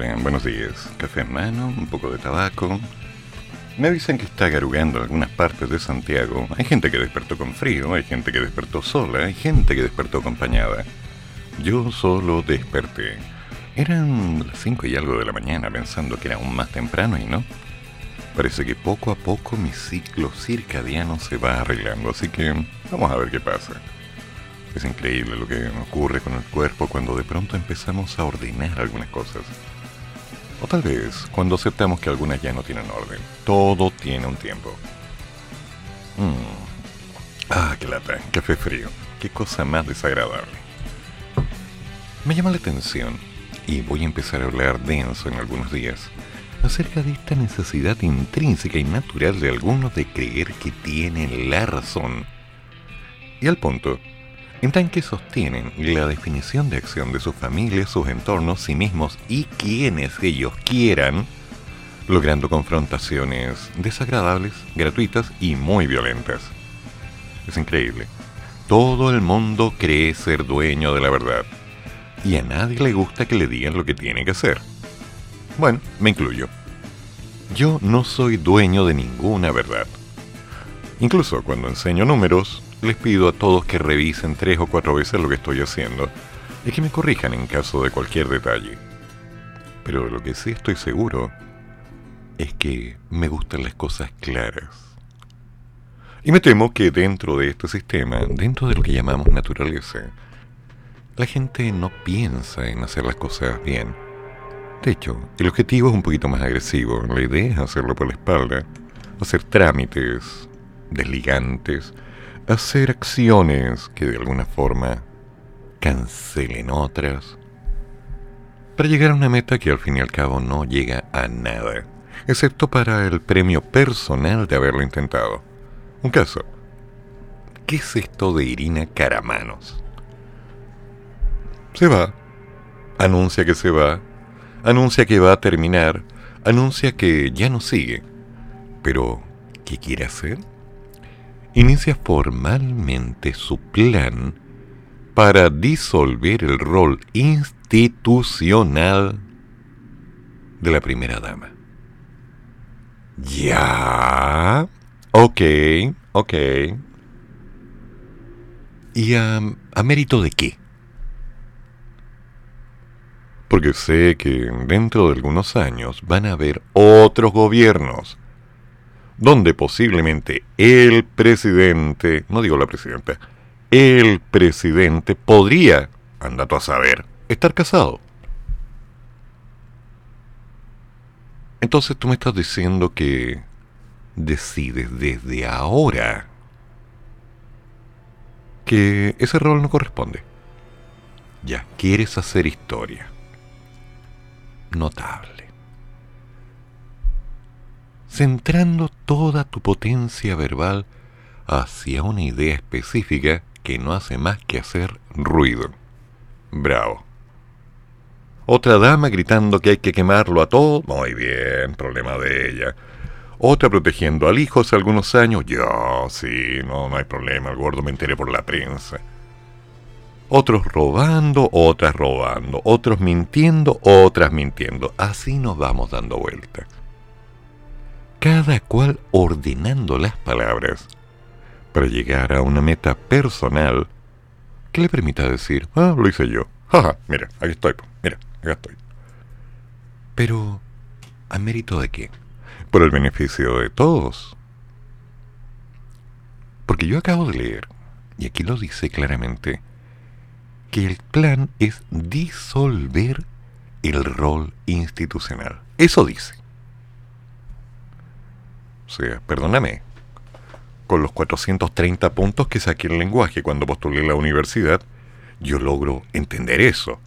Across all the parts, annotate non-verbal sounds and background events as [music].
Buenos días. Café en mano, un poco de tabaco, me avisan que está garugando algunas partes de Santiago. Hay gente que despertó con frío, hay gente que despertó sola, hay gente que despertó acompañada. Yo solo desperté. Eran las 5 y algo de la mañana pensando que era aún más temprano y no. Parece que poco a poco mi ciclo circadiano se va arreglando, así que vamos a ver qué pasa. Es increíble lo que ocurre con el cuerpo cuando de pronto empezamos a ordenar algunas cosas. O tal vez cuando aceptamos que algunas ya no tienen orden. Todo tiene un tiempo. Mm. Ah, qué lata. Café frío. Qué cosa más desagradable. Me llama la atención, y voy a empezar a hablar denso en algunos días, acerca de esta necesidad intrínseca y natural de algunos de creer que tienen la razón. Y al punto en tanque sostienen la definición de acción de sus familias, sus entornos, sí mismos y quienes ellos quieran, logrando confrontaciones desagradables, gratuitas y muy violentas. Es increíble. Todo el mundo cree ser dueño de la verdad. Y a nadie le gusta que le digan lo que tiene que hacer. Bueno, me incluyo. Yo no soy dueño de ninguna verdad. Incluso cuando enseño números, les pido a todos que revisen tres o cuatro veces lo que estoy haciendo y que me corrijan en caso de cualquier detalle. Pero lo que sí estoy seguro es que me gustan las cosas claras. Y me temo que dentro de este sistema, dentro de lo que llamamos naturaleza, la gente no piensa en hacer las cosas bien. De hecho, el objetivo es un poquito más agresivo. La idea es hacerlo por la espalda, hacer trámites, desligantes, hacer acciones que de alguna forma cancelen otras, para llegar a una meta que al fin y al cabo no llega a nada, excepto para el premio personal de haberlo intentado. Un caso. ¿Qué es esto de Irina Caramanos? Se va, anuncia que se va, anuncia que va a terminar, anuncia que ya no sigue. Pero, ¿qué quiere hacer? Inicia formalmente su plan para disolver el rol institucional de la primera dama. Ya. Ok, ok. ¿Y a, mérito de qué? Porque sé que dentro de algunos años van a haber otros gobiernos donde posiblemente el presidente, no digo la presidenta, el presidente podría, anda a saber, estar casado. Entonces tú me estás diciendo que decides desde ahora que ese rol no corresponde. Ya, quieres hacer historia. Notable centrando toda tu potencia verbal hacia una idea específica que no hace más que hacer ruido. Bravo. Otra dama gritando que hay que quemarlo a todo. Muy bien, problema de ella. Otra protegiendo al hijo hace algunos años. Yo, sí, no, no hay problema, el gordo me enteré por la prensa. Otros robando, otras robando. Otros mintiendo, otras mintiendo. Así nos vamos dando vueltas cada cual ordenando las palabras para llegar a una meta personal que le permita decir, ah, lo hice yo. Jaja, mira, aquí estoy, mira, acá estoy. Pero, ¿a mérito de qué? Por el beneficio de todos. Porque yo acabo de leer, y aquí lo dice claramente, que el plan es disolver el rol institucional. Eso dice. O sea, perdóname, con los 430 puntos que saqué en lenguaje cuando postulé la universidad, yo logro entender eso.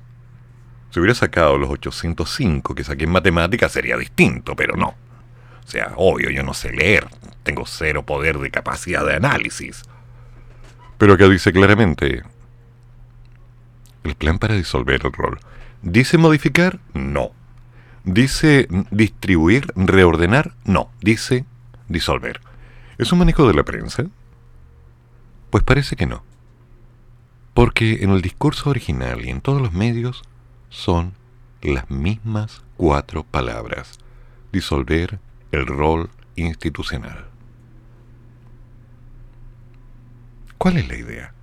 Si hubiera sacado los 805 que saqué en matemáticas sería distinto, pero no. O sea, obvio, yo no sé leer, tengo cero poder de capacidad de análisis. Pero acá dice claramente, el plan para disolver el rol. ¿Dice modificar? No. ¿Dice distribuir, reordenar? No. Dice disolver. ¿Es un manejo de la prensa? Pues parece que no. Porque en el discurso original y en todos los medios son las mismas cuatro palabras. Disolver el rol institucional. ¿Cuál es la idea?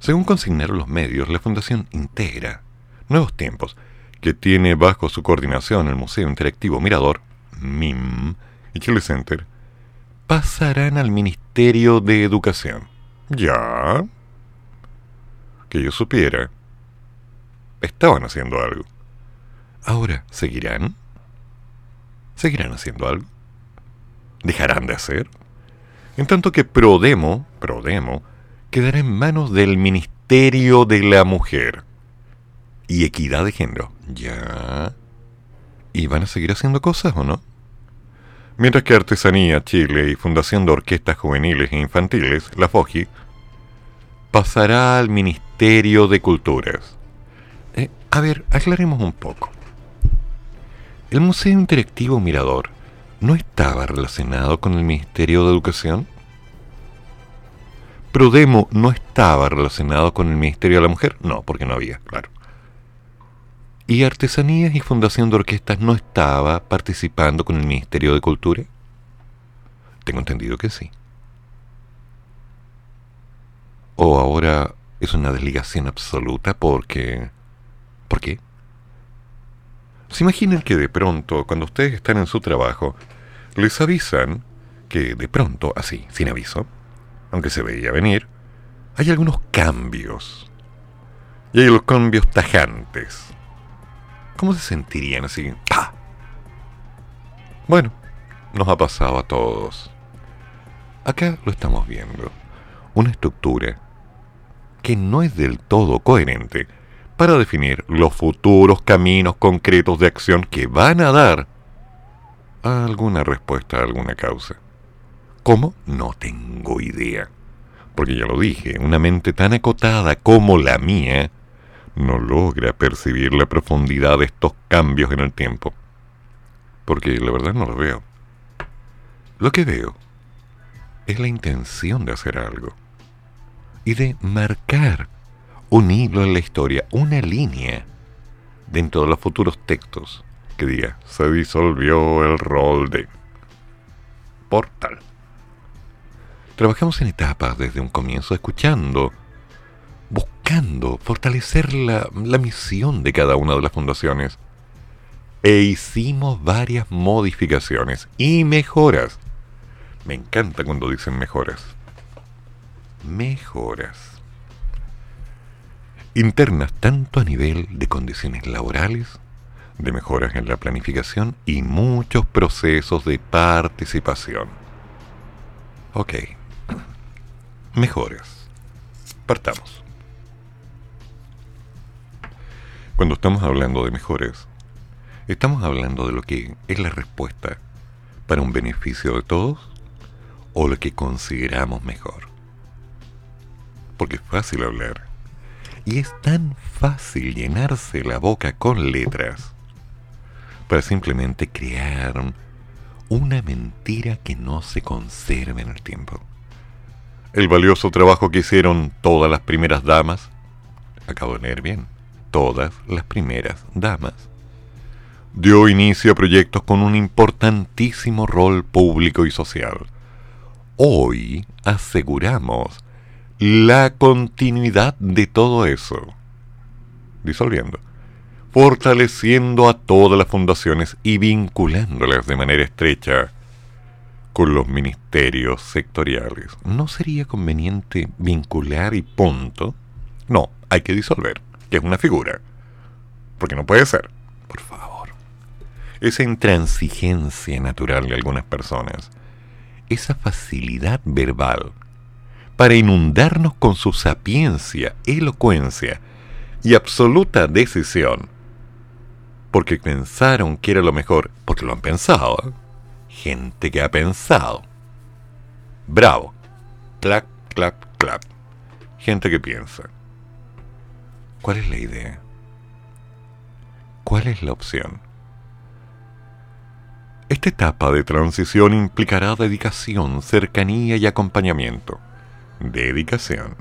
Según consignaron los medios, la Fundación Integra, Nuevos Tiempos, que tiene bajo su coordinación el Museo Interactivo Mirador, MIM, y Chile Center, pasarán al Ministerio de Educación. Ya. Que yo supiera. Estaban haciendo algo. Ahora, ¿seguirán? ¿Seguirán haciendo algo? ¿Dejarán de hacer? En tanto que Prodemo, Prodemo, quedará en manos del Ministerio de la Mujer y Equidad de Género. Ya. ¿Y van a seguir haciendo cosas o no? Mientras que Artesanía Chile y Fundación de Orquestas Juveniles e Infantiles, la FOGI, pasará al Ministerio de Culturas. Eh, a ver, aclaremos un poco. ¿El Museo Interactivo Mirador no estaba relacionado con el Ministerio de Educación? ¿Prodemo no estaba relacionado con el Ministerio de la Mujer? No, porque no había, claro. ¿Y Artesanías y Fundación de Orquestas no estaba participando con el Ministerio de Cultura? Tengo entendido que sí. ¿O ahora es una desligación absoluta porque... ¿Por qué? Se imaginan que de pronto, cuando ustedes están en su trabajo, les avisan que de pronto, así, sin aviso, aunque se veía venir, hay algunos cambios. Y hay los cambios tajantes. ¿Cómo se sentirían así? ¡Pah! Bueno, nos ha pasado a todos. Acá lo estamos viendo. Una estructura que no es del todo coherente para definir los futuros caminos concretos de acción que van a dar alguna respuesta a alguna causa. ¿Cómo? No tengo idea. Porque ya lo dije, una mente tan acotada como la mía no logra percibir la profundidad de estos cambios en el tiempo. Porque la verdad no lo veo. Lo que veo es la intención de hacer algo y de marcar un hilo en la historia, una línea dentro de los futuros textos que diga, se disolvió el rol de portal. Trabajamos en etapas desde un comienzo escuchando, buscando fortalecer la, la misión de cada una de las fundaciones e hicimos varias modificaciones y mejoras. Me encanta cuando dicen mejoras. Mejoras internas tanto a nivel de condiciones laborales, de mejoras en la planificación y muchos procesos de participación. Ok, mejoras. Partamos. Cuando estamos hablando de mejoras, estamos hablando de lo que es la respuesta para un beneficio de todos o lo que consideramos mejor. Porque es fácil hablar y es tan fácil llenarse la boca con letras para simplemente crear una mentira que no se conserve en el tiempo. El valioso trabajo que hicieron todas las primeras damas, acabo de leer bien, todas las primeras damas, dio inicio a proyectos con un importantísimo rol público y social. Hoy aseguramos la continuidad de todo eso, disolviendo, fortaleciendo a todas las fundaciones y vinculándolas de manera estrecha con los ministerios sectoriales. ¿No sería conveniente vincular y punto? No, hay que disolver, que es una figura. Porque no puede ser. Por favor. Esa intransigencia natural de algunas personas, esa facilidad verbal, para inundarnos con su sapiencia, elocuencia y absoluta decisión, porque pensaron que era lo mejor, porque lo han pensado. ¿eh? Gente que ha pensado. Bravo. Clap, clap, clap. Gente que piensa. ¿Cuál es la idea? ¿Cuál es la opción? Esta etapa de transición implicará dedicación, cercanía y acompañamiento. Dedicación,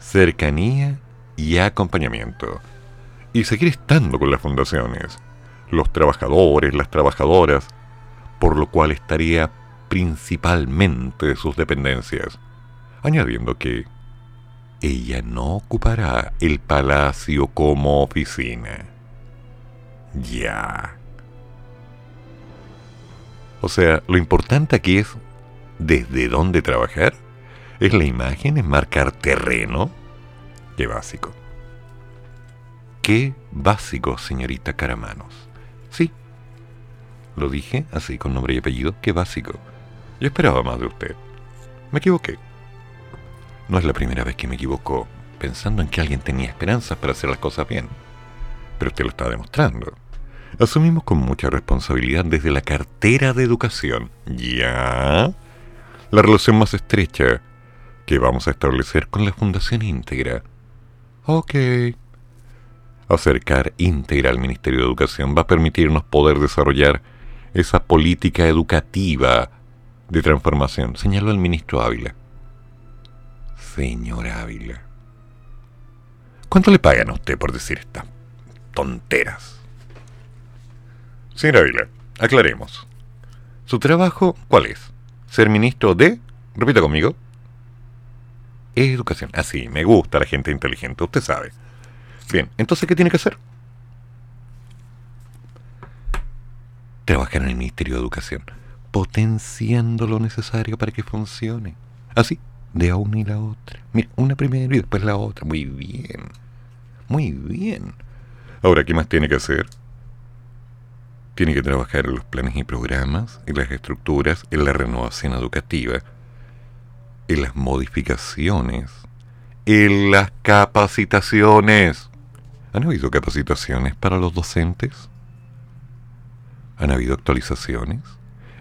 cercanía y acompañamiento. Y seguir estando con las fundaciones, los trabajadores, las trabajadoras, por lo cual estaría principalmente sus dependencias, añadiendo que ella no ocupará el palacio como oficina. Ya. O sea, lo importante aquí es desde dónde trabajar. Es la imagen, es marcar terreno. Qué básico. Qué básico, señorita Caramanos. Sí. Lo dije así con nombre y apellido. Qué básico. Yo esperaba más de usted. Me equivoqué. No es la primera vez que me equivoco pensando en que alguien tenía esperanzas para hacer las cosas bien. Pero usted lo está demostrando. Asumimos con mucha responsabilidad desde la cartera de educación. Ya. La relación más estrecha que vamos a establecer con la Fundación Íntegra. Ok. Acercar íntegra al Ministerio de Educación va a permitirnos poder desarrollar esa política educativa de transformación, señaló el ministro Ávila. Señor Ávila. ¿Cuánto le pagan a usted por decir estas tonteras? Señor Ávila, aclaremos. ¿Su trabajo cuál es? Ser ministro de... Repita conmigo. Educación. Así, ah, me gusta la gente inteligente, usted sabe. Bien, entonces, ¿qué tiene que hacer? Trabajar en el Ministerio de Educación potenciando lo necesario para que funcione. Así, de a una y la otra. Mira, una primera y después la otra. Muy bien. Muy bien. Ahora, ¿qué más tiene que hacer? Tiene que trabajar en los planes y programas, en las estructuras, en la renovación educativa, en las modificaciones, en las capacitaciones. ¿Han habido capacitaciones para los docentes? ¿Han habido actualizaciones?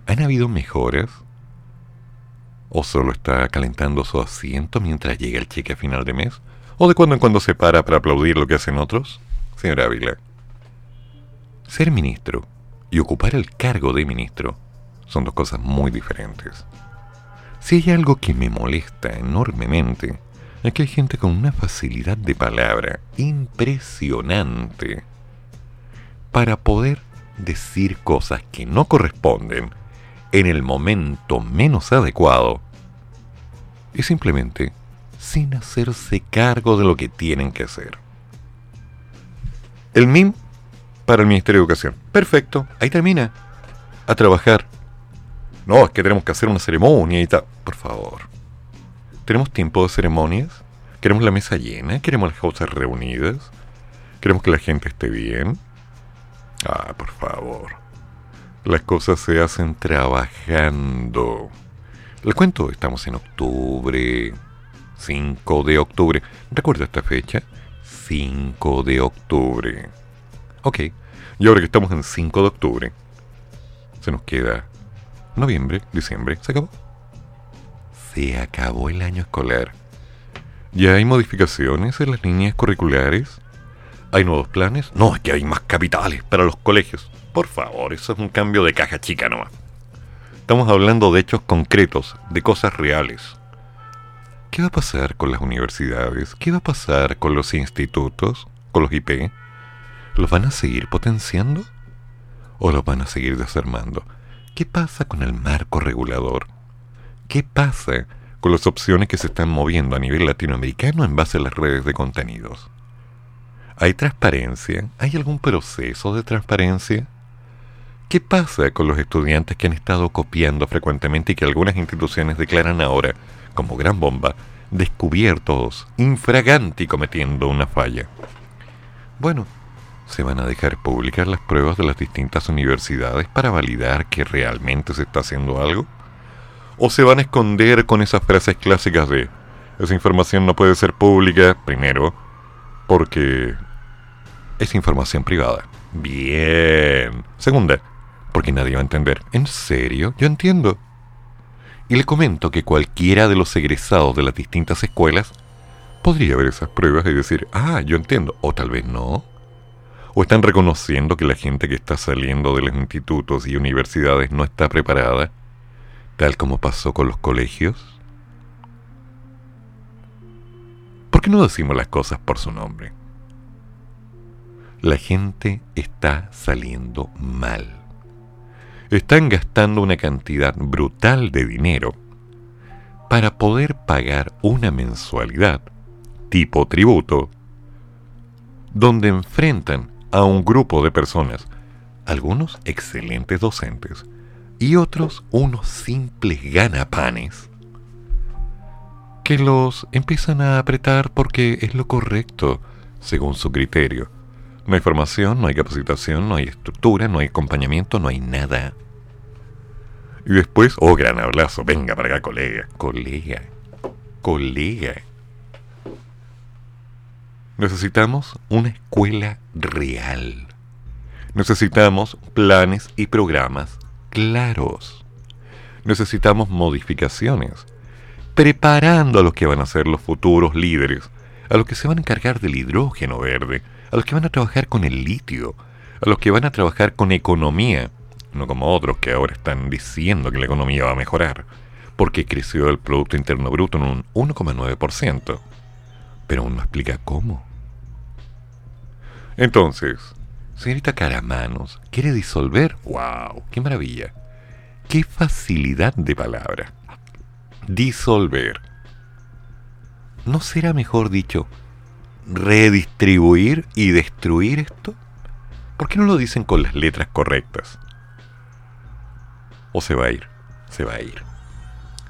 ¿Han habido mejoras? ¿O solo está calentando su asiento mientras llega el cheque a final de mes? ¿O de cuando en cuando se para para aplaudir lo que hacen otros? Señor Ávila, ser ministro y ocupar el cargo de ministro son dos cosas muy diferentes. Si hay algo que me molesta enormemente, es que hay gente con una facilidad de palabra impresionante para poder decir cosas que no corresponden en el momento menos adecuado y simplemente sin hacerse cargo de lo que tienen que hacer. El MIM para el Ministerio de Educación. Perfecto, ahí termina. A trabajar. No, es que tenemos que hacer una ceremonia y tal. Por favor. ¿Tenemos tiempo de ceremonias? ¿Queremos la mesa llena? ¿Queremos las cosas reunidas? ¿Queremos que la gente esté bien? Ah, por favor. Las cosas se hacen trabajando. Les cuento, estamos en octubre. 5 de octubre. ¿Recuerda esta fecha? 5 de octubre. Ok, y ahora que estamos en 5 de octubre, se nos queda noviembre, diciembre. ¿Se acabó? Se acabó el año escolar. ¿Ya hay modificaciones en las líneas curriculares? ¿Hay nuevos planes? No, es que hay más capitales para los colegios. Por favor, eso es un cambio de caja chica nomás. Estamos hablando de hechos concretos, de cosas reales. ¿Qué va a pasar con las universidades? ¿Qué va a pasar con los institutos? ¿Con los IP? ¿Los van a seguir potenciando? ¿O los van a seguir desarmando? ¿Qué pasa con el marco regulador? ¿Qué pasa con las opciones que se están moviendo a nivel latinoamericano en base a las redes de contenidos? ¿Hay transparencia? ¿Hay algún proceso de transparencia? ¿Qué pasa con los estudiantes que han estado copiando frecuentemente y que algunas instituciones declaran ahora, como gran bomba, descubiertos, infraganti cometiendo una falla? Bueno, se van a dejar publicar las pruebas de las distintas universidades para validar que realmente se está haciendo algo? ¿O se van a esconder con esas frases clásicas de esa información no puede ser pública, primero, porque es información privada? Bien. Segunda, porque nadie va a entender. ¿En serio? Yo entiendo. Y le comento que cualquiera de los egresados de las distintas escuelas podría ver esas pruebas y decir, ah, yo entiendo, o tal vez no. O están reconociendo que la gente que está saliendo de los institutos y universidades no está preparada, tal como pasó con los colegios. ¿Por qué no decimos las cosas por su nombre? La gente está saliendo mal. Están gastando una cantidad brutal de dinero para poder pagar una mensualidad tipo tributo donde enfrentan a un grupo de personas, algunos excelentes docentes y otros unos simples ganapanes que los empiezan a apretar porque es lo correcto, según su criterio. No hay formación, no hay capacitación, no hay estructura, no hay acompañamiento, no hay nada. Y después, oh, gran abrazo, venga para acá, colega, colega, colega. Necesitamos una escuela real. Necesitamos planes y programas claros. Necesitamos modificaciones preparando a los que van a ser los futuros líderes, a los que se van a encargar del hidrógeno verde, a los que van a trabajar con el litio, a los que van a trabajar con economía, no como otros que ahora están diciendo que la economía va a mejorar, porque creció el Producto Interno Bruto en un 1,9%, pero aún no explica cómo. Entonces, señorita Caramanos, ¿quiere disolver? ¡Wow! ¡Qué maravilla! ¡Qué facilidad de palabra! disolver. ¿No será mejor dicho redistribuir y destruir esto? ¿Por qué no lo dicen con las letras correctas? ¿O se va a ir? Se va a ir.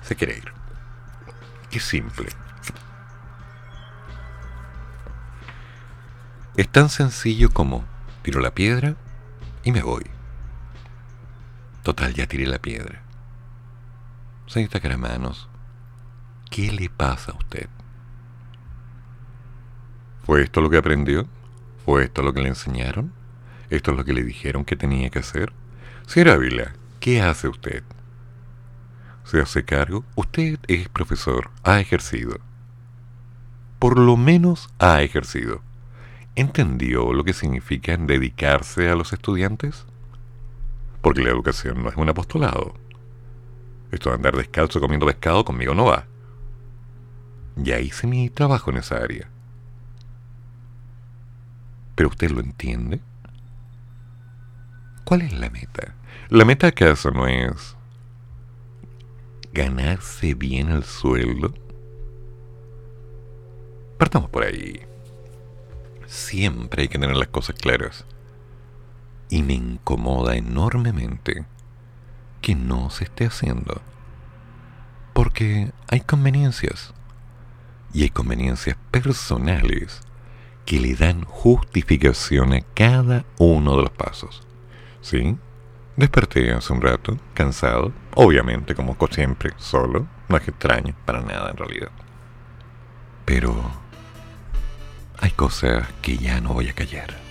Se quiere ir. Qué simple. Es tan sencillo como tiro la piedra y me voy. Total, ya tiré la piedra. Señorita Caramanos, ¿qué le pasa a usted? ¿Fue esto lo que aprendió? ¿Fue esto lo que le enseñaron? ¿Esto es lo que le dijeron que tenía que hacer? Señora Ávila, ¿qué hace usted? ¿Se hace cargo? Usted es profesor, ha ejercido. Por lo menos ha ejercido. ¿Entendió lo que significa dedicarse a los estudiantes? Porque la educación no es un apostolado esto de andar descalzo comiendo pescado conmigo no va. Ya hice mi trabajo en esa área. ¿Pero usted lo entiende? ¿Cuál es la meta? ¿La meta acaso no es ganarse bien el sueldo? Partamos por ahí. Siempre hay que tener las cosas claras. Y me incomoda enormemente que no se esté haciendo. Porque hay conveniencias. Y hay conveniencias personales que le dan justificación a cada uno de los pasos. ¿Sí? Desperté hace un rato, cansado, obviamente como siempre, solo, no es extraño, para nada en realidad. Pero hay cosas que ya no voy a callar.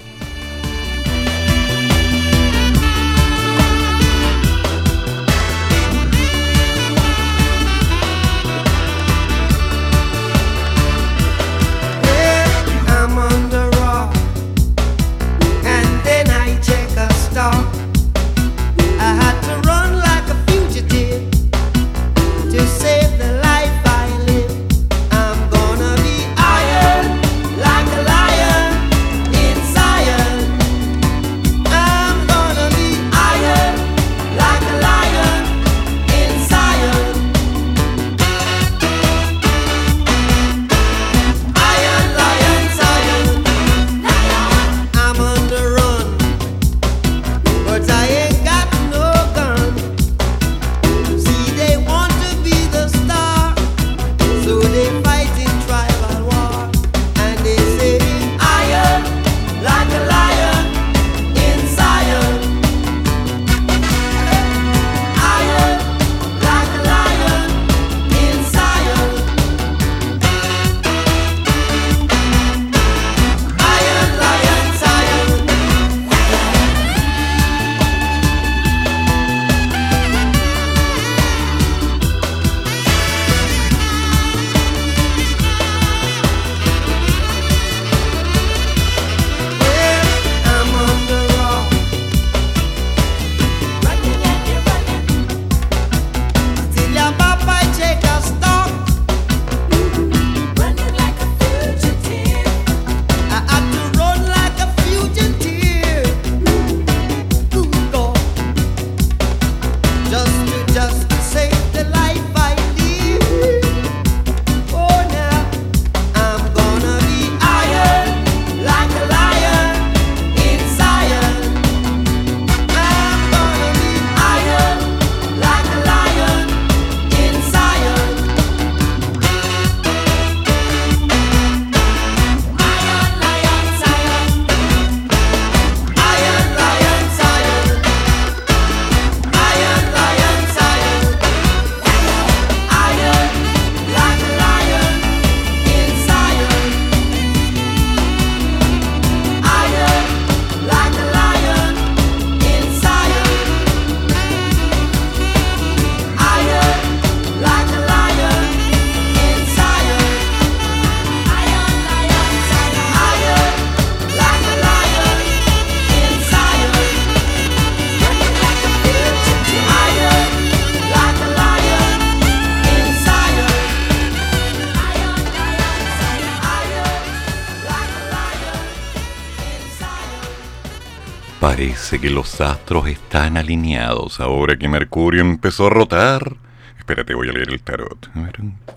Parece que los astros están alineados ahora que Mercurio empezó a rotar. Espérate, voy a leer el tarot.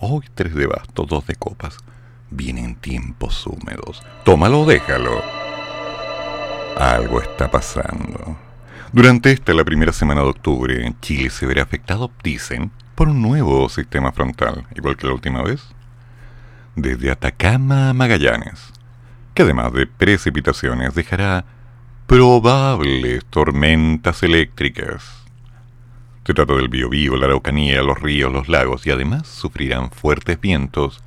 Hoy tres de bastos, dos de copas. Vienen tiempos húmedos. Tómalo, déjalo. Algo está pasando. Durante esta, la primera semana de octubre, Chile se verá afectado, dicen, por un nuevo sistema frontal, igual que la última vez. Desde Atacama a Magallanes, que además de precipitaciones dejará probables tormentas eléctricas. Se trata del Biobío, la Araucanía, los ríos, los lagos y además sufrirán fuertes vientos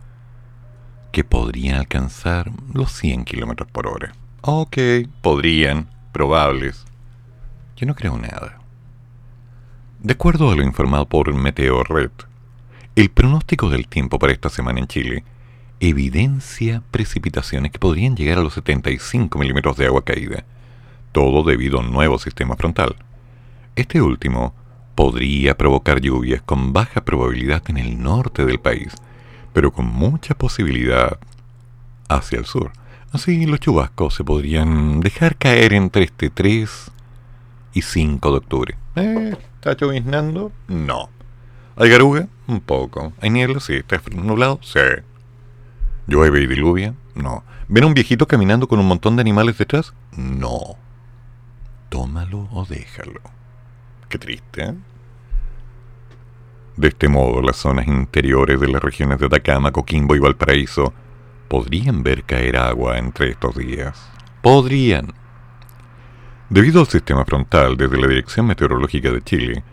que podrían alcanzar los 100 kilómetros por hora. Ok, podrían, probables. Yo no creo nada. De acuerdo a lo informado por Meteorred, el pronóstico del tiempo para esta semana en Chile evidencia precipitaciones que podrían llegar a los 75 milímetros de agua caída todo debido a un nuevo sistema frontal. Este último podría provocar lluvias con baja probabilidad en el norte del país, pero con mucha posibilidad hacia el sur. Así los chubascos se podrían dejar caer entre este 3 y 5 de octubre. ¿Eh? ¿Está lloviznando? No. ¿Hay garuga? Un poco. ¿Hay niebla? Sí. ¿Está nublado? Sí. ¿Llueve y diluvia? No. ¿Ven a un viejito caminando con un montón de animales detrás? No tómalo o déjalo. Qué triste. ¿eh? De este modo, las zonas interiores de las regiones de Atacama, Coquimbo y Valparaíso podrían ver caer agua entre estos días. Podrían. Debido al sistema frontal, desde la Dirección Meteorológica de Chile,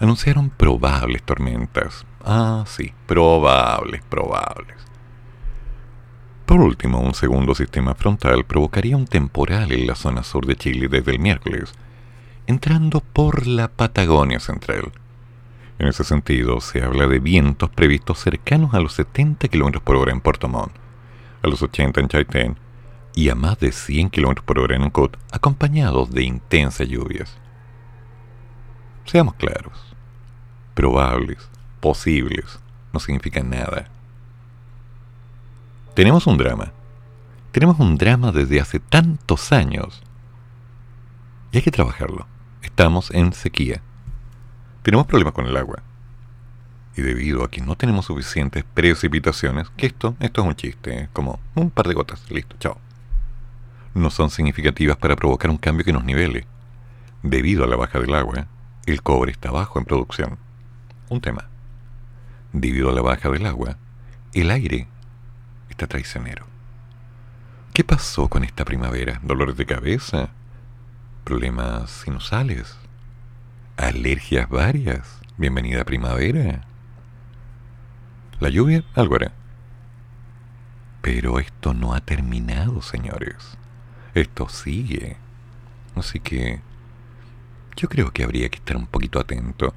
anunciaron probables tormentas. Ah, sí, probables, probables. Por último, un segundo sistema frontal provocaría un temporal en la zona sur de Chile desde el miércoles, entrando por la Patagonia Central. En ese sentido, se habla de vientos previstos cercanos a los 70 km por hora en Puerto Montt, a los 80 en Chaitén y a más de 100 km por hora en Uncot, acompañados de intensas lluvias. Seamos claros, probables, posibles, no significan nada. Tenemos un drama. Tenemos un drama desde hace tantos años. Y hay que trabajarlo. Estamos en sequía. Tenemos problemas con el agua. Y debido a que no tenemos suficientes precipitaciones, que esto, esto es un chiste, como un par de gotas, listo, chao. No son significativas para provocar un cambio que nos nivele. Debido a la baja del agua, el cobre está bajo en producción. Un tema. Debido a la baja del agua, el aire traicionero. ¿Qué pasó con esta primavera? ¿Dolores de cabeza? ¿Problemas sinusales? ¿Alergias varias? Bienvenida primavera. La lluvia, algo era. Pero esto no ha terminado, señores. Esto sigue. Así que yo creo que habría que estar un poquito atento.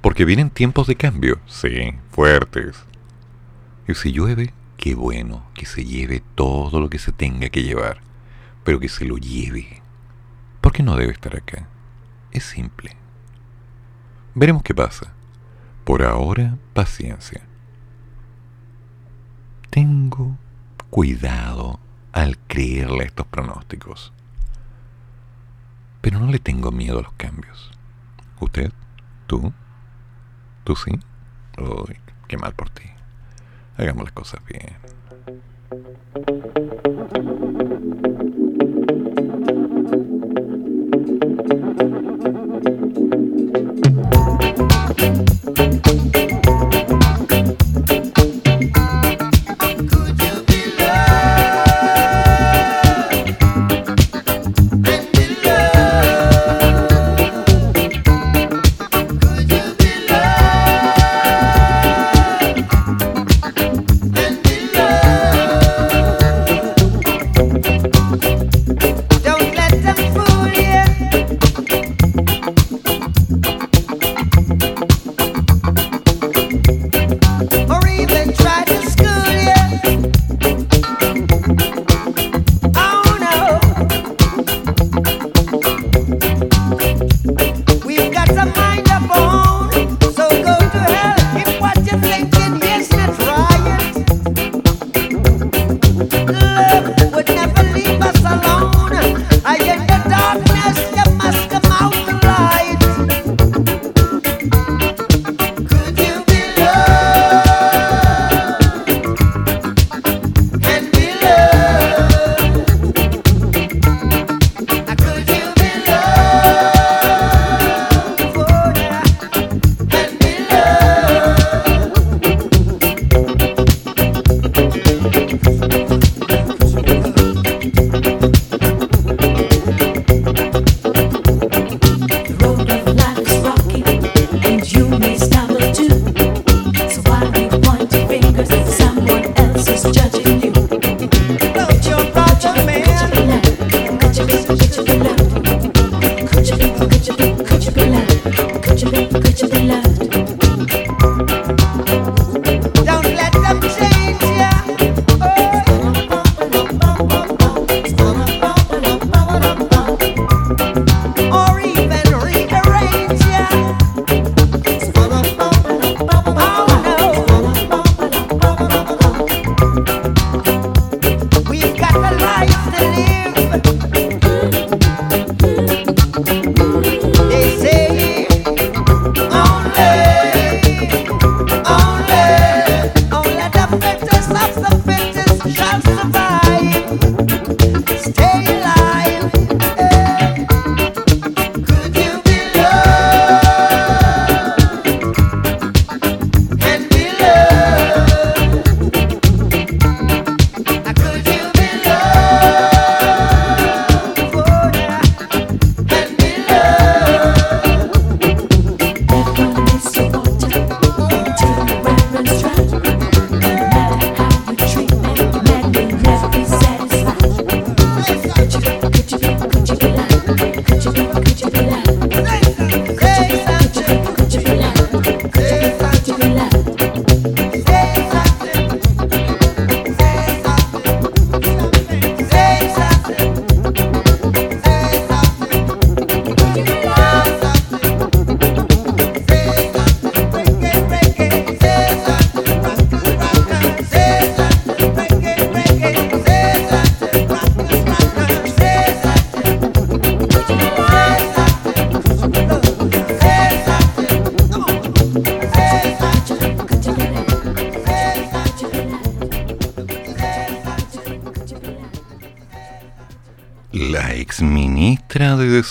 Porque vienen tiempos de cambio, sí, fuertes. Y si llueve, Qué bueno que se lleve todo lo que se tenga que llevar, pero que se lo lleve. Porque no debe estar acá. Es simple. Veremos qué pasa. Por ahora, paciencia. Tengo cuidado al creerle estos pronósticos. Pero no le tengo miedo a los cambios. ¿Usted? ¿Tú? ¿Tú sí? Uy, qué mal por ti. Hagamos las cosas bien.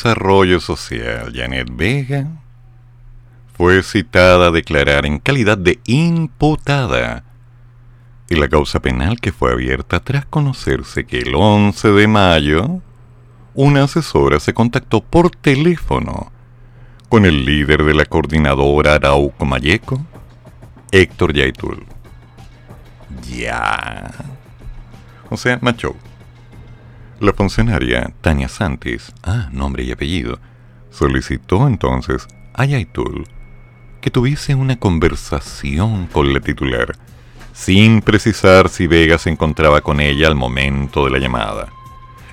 Desarrollo Social, Janet Vega, fue citada a declarar en calidad de imputada en la causa penal que fue abierta tras conocerse que el 11 de mayo una asesora se contactó por teléfono con el líder de la coordinadora Arauco Mayeco, Héctor Yaitul. Ya. O sea, macho. La funcionaria Tania Santis, ah, nombre y apellido, solicitó entonces a Yaitul que tuviese una conversación con la titular, sin precisar si Vega se encontraba con ella al momento de la llamada.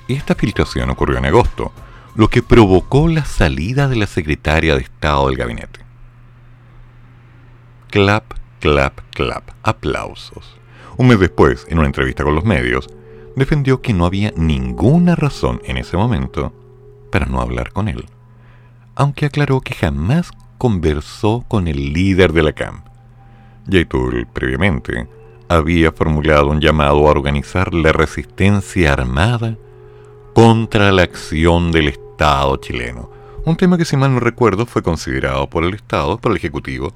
Esta filtración ocurrió en agosto, lo que provocó la salida de la secretaria de Estado del gabinete. Clap, clap, clap, aplausos. Un mes después, en una entrevista con los medios, defendió que no había ninguna razón en ese momento para no hablar con él, aunque aclaró que jamás conversó con el líder de la CAM. Yaitul, previamente, había formulado un llamado a organizar la resistencia armada contra la acción del Estado chileno, un tema que si mal no recuerdo fue considerado por el Estado, por el Ejecutivo,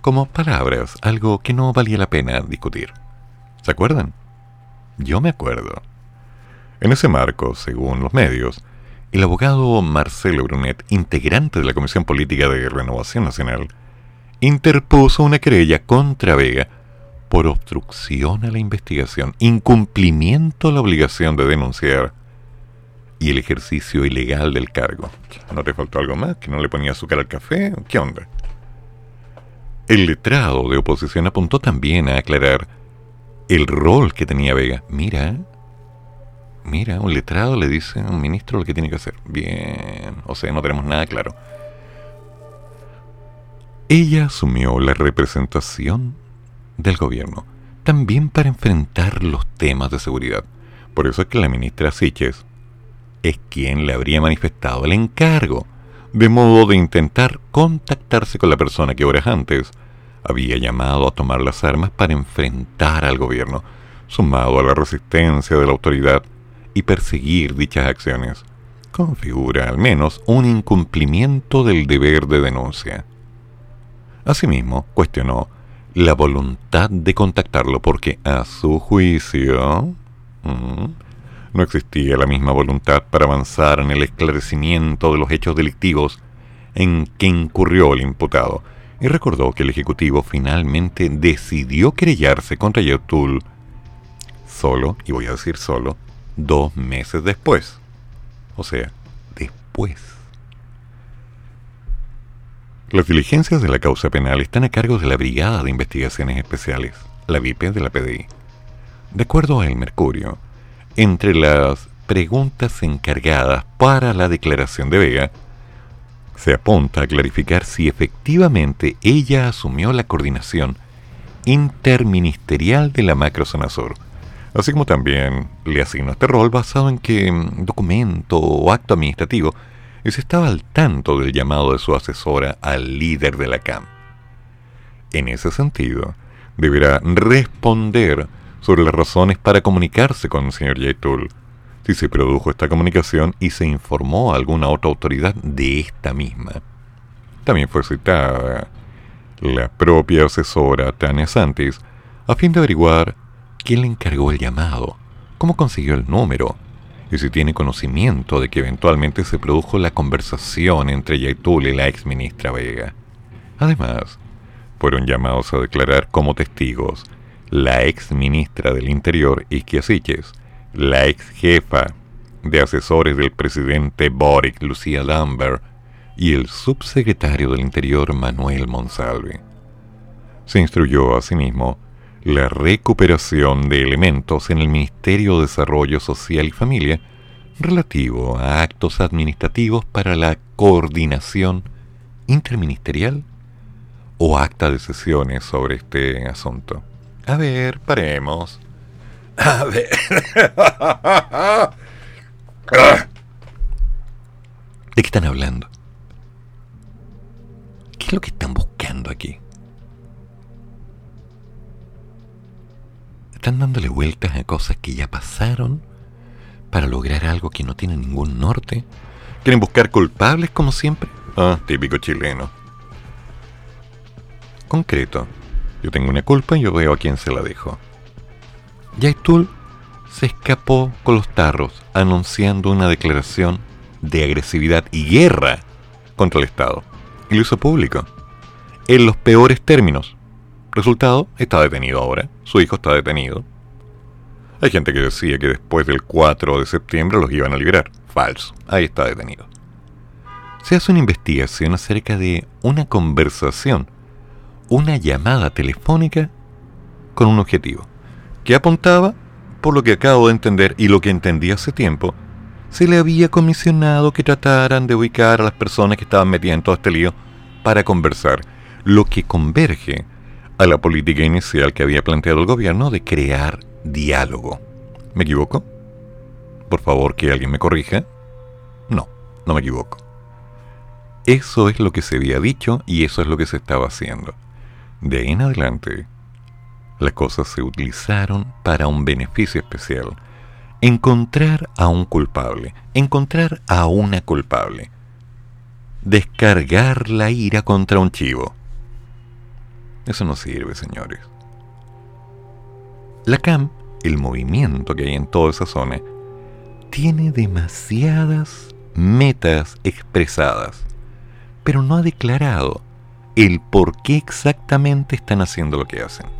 como palabras, algo que no valía la pena discutir. ¿Se acuerdan? Yo me acuerdo. En ese marco, según los medios, el abogado Marcelo Brunet, integrante de la Comisión Política de Renovación Nacional, interpuso una querella contra Vega por obstrucción a la investigación, incumplimiento a la obligación de denunciar y el ejercicio ilegal del cargo. ¿No te faltó algo más? ¿Que no le ponía azúcar al café? ¿Qué onda? El letrado de oposición apuntó también a aclarar el rol que tenía Vega. Mira, mira, un letrado le dice a un ministro lo que tiene que hacer. Bien, o sea, no tenemos nada claro. Ella asumió la representación del gobierno, también para enfrentar los temas de seguridad. Por eso es que la ministra Siches es quien le habría manifestado el encargo, de modo de intentar contactarse con la persona que horas antes había llamado a tomar las armas para enfrentar al gobierno, sumado a la resistencia de la autoridad y perseguir dichas acciones, configura al menos un incumplimiento del deber de denuncia. Asimismo, cuestionó la voluntad de contactarlo porque, a su juicio, no existía la misma voluntad para avanzar en el esclarecimiento de los hechos delictivos en que incurrió el imputado, y recordó que el Ejecutivo finalmente decidió querellarse contra Yatul solo, y voy a decir solo, dos meses después. O sea, después. Las diligencias de la causa penal están a cargo de la Brigada de Investigaciones Especiales, la VIP de la PDI. De acuerdo a El Mercurio, entre las preguntas encargadas para la declaración de Vega, se apunta a clarificar si efectivamente ella asumió la coordinación interministerial de la macrozona sur, así como también le asignó este rol basado en que mm, documento o acto administrativo y se estaba al tanto del llamado de su asesora al líder de la CAM. En ese sentido, deberá responder sobre las razones para comunicarse con el señor Yaitul, si se produjo esta comunicación y se informó a alguna otra autoridad de esta misma. También fue citada la propia asesora Tania Santis a fin de averiguar quién le encargó el llamado, cómo consiguió el número y si tiene conocimiento de que eventualmente se produjo la conversación entre Yaitul y la ex ministra Vega. Además, fueron llamados a declarar como testigos la ex ministra del Interior, Isquia Siches, la ex jefa de asesores del presidente Boric, Lucía Lambert, y el subsecretario del Interior, Manuel Monsalve. Se instruyó asimismo la recuperación de elementos en el Ministerio de Desarrollo Social y Familia relativo a actos administrativos para la coordinación interministerial o acta de sesiones sobre este asunto. A ver, paremos. A ver. [laughs] ¿De qué están hablando? ¿Qué es lo que están buscando aquí? ¿Están dándole vueltas a cosas que ya pasaron para lograr algo que no tiene ningún norte. ¿Quieren buscar culpables como siempre? Ah, típico chileno. Concreto. Yo tengo una culpa y yo veo a quién se la dejo. Yaitul se escapó con los tarros anunciando una declaración de agresividad y guerra contra el Estado. Y lo hizo público. En los peores términos. Resultado, está detenido ahora. Su hijo está detenido. Hay gente que decía que después del 4 de septiembre los iban a liberar. Falso. Ahí está detenido. Se hace una investigación acerca de una conversación, una llamada telefónica con un objetivo, que apuntaba, por lo que acabo de entender y lo que entendí hace tiempo, se le había comisionado que trataran de ubicar a las personas que estaban metidas en todo este lío para conversar, lo que converge a la política inicial que había planteado el gobierno de crear diálogo. ¿Me equivoco? Por favor, que alguien me corrija. No, no me equivoco. Eso es lo que se había dicho y eso es lo que se estaba haciendo. De ahí en adelante, las cosas se utilizaron para un beneficio especial. Encontrar a un culpable, encontrar a una culpable. Descargar la ira contra un chivo. Eso no sirve, señores. La CAM, el movimiento que hay en toda esa zona, tiene demasiadas metas expresadas, pero no ha declarado el por qué exactamente están haciendo lo que hacen.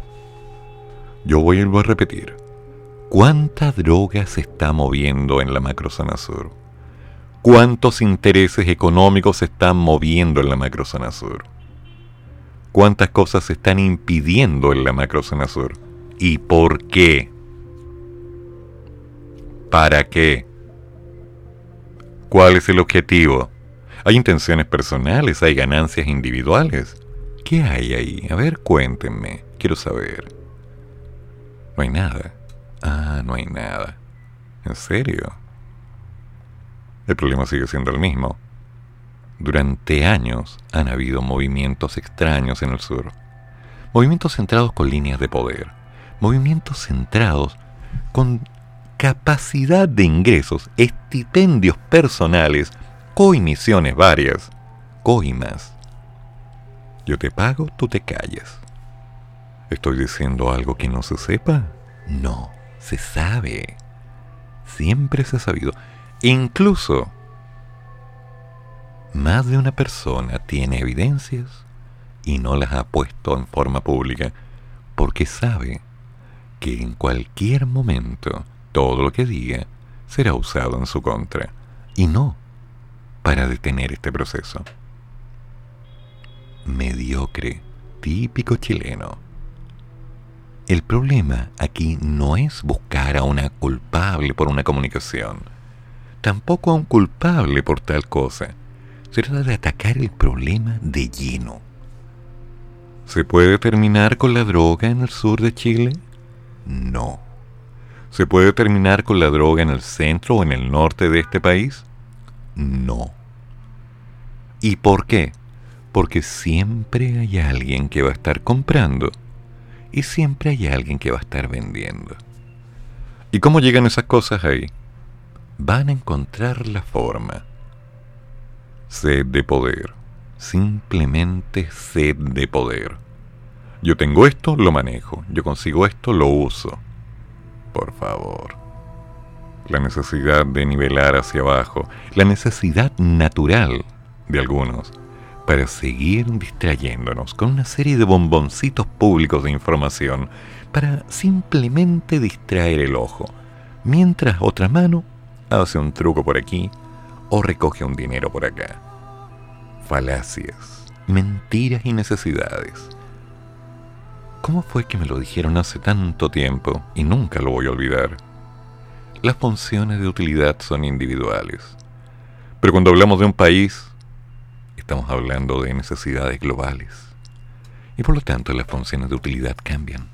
Yo voy a repetir. ¿Cuánta droga se está moviendo en la macrozona sur? ¿Cuántos intereses económicos se están moviendo en la macrozona sur? ¿Cuántas cosas se están impidiendo en la macrozona sur? ¿Y por qué? ¿Para qué? ¿Cuál es el objetivo? Hay intenciones personales, hay ganancias individuales. ¿Qué hay ahí? A ver, cuéntenme. Quiero saber. No hay nada. Ah, no hay nada. ¿En serio? El problema sigue siendo el mismo. Durante años han habido movimientos extraños en el sur. Movimientos centrados con líneas de poder movimientos centrados con capacidad de ingresos, estipendios personales, coimisiones varias, coimas. Yo te pago, tú te calles. ¿Estoy diciendo algo que no se sepa? No, se sabe. Siempre se ha sabido. Incluso, más de una persona tiene evidencias y no las ha puesto en forma pública porque sabe que en cualquier momento todo lo que diga será usado en su contra, y no para detener este proceso. Mediocre, típico chileno. El problema aquí no es buscar a una culpable por una comunicación, tampoco a un culpable por tal cosa. Se trata de atacar el problema de lleno. ¿Se puede terminar con la droga en el sur de Chile? No. ¿Se puede terminar con la droga en el centro o en el norte de este país? No. ¿Y por qué? Porque siempre hay alguien que va a estar comprando y siempre hay alguien que va a estar vendiendo. ¿Y cómo llegan esas cosas ahí? Van a encontrar la forma. Sed de poder. Simplemente sed de poder. Yo tengo esto, lo manejo. Yo consigo esto, lo uso. Por favor. La necesidad de nivelar hacia abajo, la necesidad natural de algunos para seguir distrayéndonos con una serie de bomboncitos públicos de información para simplemente distraer el ojo, mientras otra mano hace un truco por aquí o recoge un dinero por acá. Falacias, mentiras y necesidades ¿Cómo fue que me lo dijeron hace tanto tiempo y nunca lo voy a olvidar? Las funciones de utilidad son individuales. Pero cuando hablamos de un país, estamos hablando de necesidades globales. Y por lo tanto las funciones de utilidad cambian.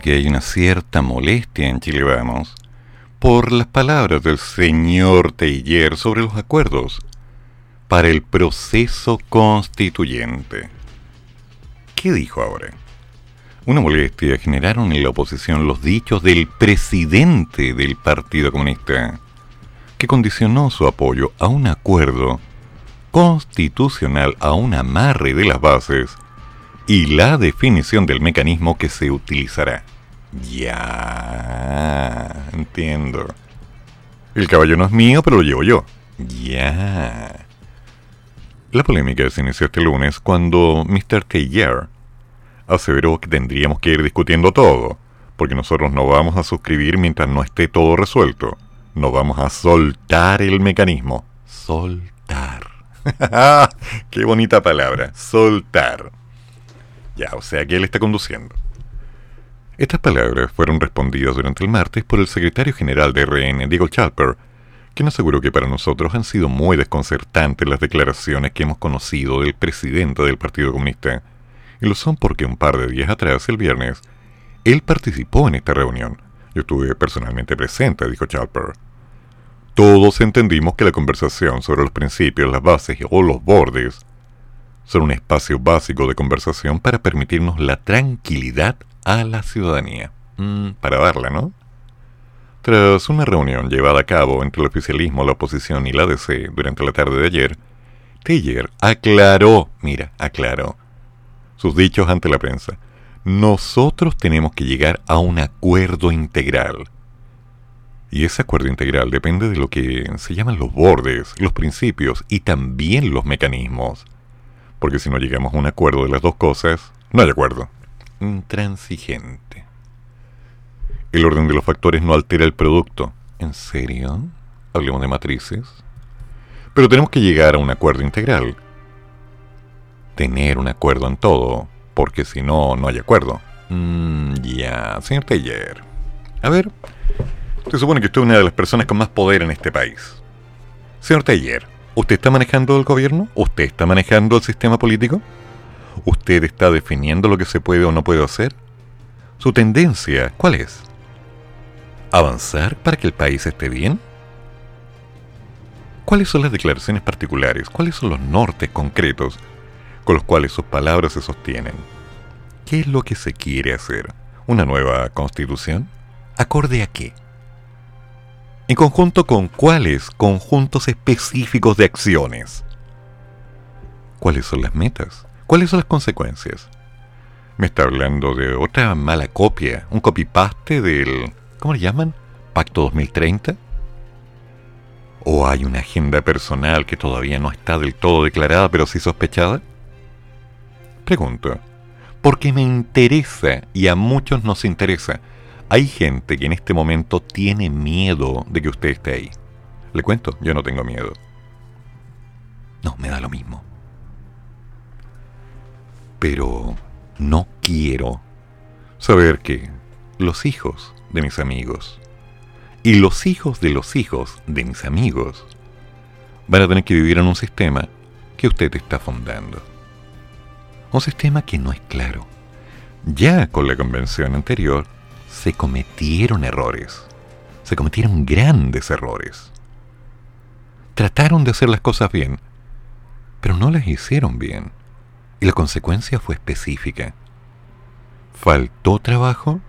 Que hay una cierta molestia en Chile Vamos por las palabras del señor Teiller sobre los acuerdos para el proceso constituyente. ¿Qué dijo ahora? Una molestia generaron en la oposición los dichos del presidente del Partido Comunista, que condicionó su apoyo a un acuerdo constitucional a un amarre de las bases y la definición del mecanismo que se utilizará. Ya, entiendo. El caballo no es mío, pero lo llevo yo. Ya. La polémica se inició este lunes cuando Mr. Taylor aseveró que tendríamos que ir discutiendo todo, porque nosotros no vamos a suscribir mientras no esté todo resuelto. No vamos a soltar el mecanismo. Soltar. [laughs] Qué bonita palabra. Soltar. Ya, o sea que él está conduciendo. Estas palabras fueron respondidas durante el martes por el secretario general de RN, Diego Chalper, quien aseguró que para nosotros han sido muy desconcertantes las declaraciones que hemos conocido del presidente del Partido Comunista, y lo son porque un par de días atrás, el viernes, él participó en esta reunión. Yo estuve personalmente presente, dijo Chalper. Todos entendimos que la conversación sobre los principios, las bases o los bordes son un espacio básico de conversación para permitirnos la tranquilidad a la ciudadanía. Mm, para darla, ¿no? Tras una reunión llevada a cabo entre el oficialismo, la oposición y la DC durante la tarde de ayer, Teller aclaró, mira, aclaró, sus dichos ante la prensa. Nosotros tenemos que llegar a un acuerdo integral. Y ese acuerdo integral depende de lo que se llaman los bordes, los principios y también los mecanismos porque si no llegamos a un acuerdo de las dos cosas, No hay acuerdo. Intransigente. El orden de los factores no altera el producto. ¿En serio? Hablemos de matrices. Pero tenemos que llegar a un acuerdo integral. Tener un acuerdo en todo, porque si no, no hay acuerdo. Mm, ya, señor Taller. A ver, se supone que usted es una de las personas con más poder en este país. Señor Taller, ¿usted está manejando el gobierno? ¿Usted está manejando el sistema político? ¿Usted está definiendo lo que se puede o no puede hacer? ¿Su tendencia cuál es? ¿Avanzar para que el país esté bien? ¿Cuáles son las declaraciones particulares? ¿Cuáles son los nortes concretos con los cuales sus palabras se sostienen? ¿Qué es lo que se quiere hacer? ¿Una nueva constitución? ¿Acorde a qué? ¿En conjunto con cuáles conjuntos específicos de acciones? ¿Cuáles son las metas? ¿Cuáles son las consecuencias? Me está hablando de otra mala copia, un copy-paste del... ¿Cómo le llaman? ¿Pacto 2030? ¿O hay una agenda personal que todavía no está del todo declarada pero sí sospechada? Pregunto, porque me interesa y a muchos nos interesa. Hay gente que en este momento tiene miedo de que usted esté ahí. Le cuento, yo no tengo miedo. No, me da lo mismo. Pero no quiero saber que los hijos de mis amigos y los hijos de los hijos de mis amigos van a tener que vivir en un sistema que usted está fundando. Un sistema que no es claro. Ya con la convención anterior se cometieron errores. Se cometieron grandes errores. Trataron de hacer las cosas bien, pero no las hicieron bien. Y la consecuencia fue específica. Faltó trabajo,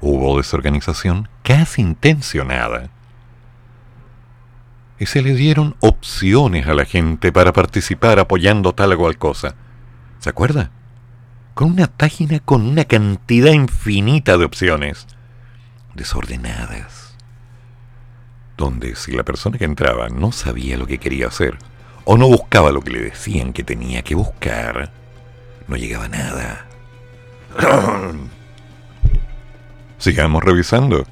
hubo desorganización casi intencionada. Y se le dieron opciones a la gente para participar apoyando tal o cual cosa ¿Se acuerda? Con una página con una cantidad infinita de opciones, desordenadas, donde si la persona que entraba no sabía lo que quería hacer, o no buscaba lo que le decían que tenía que buscar, no llegaba nada. [clears throat] Sigamos revisando.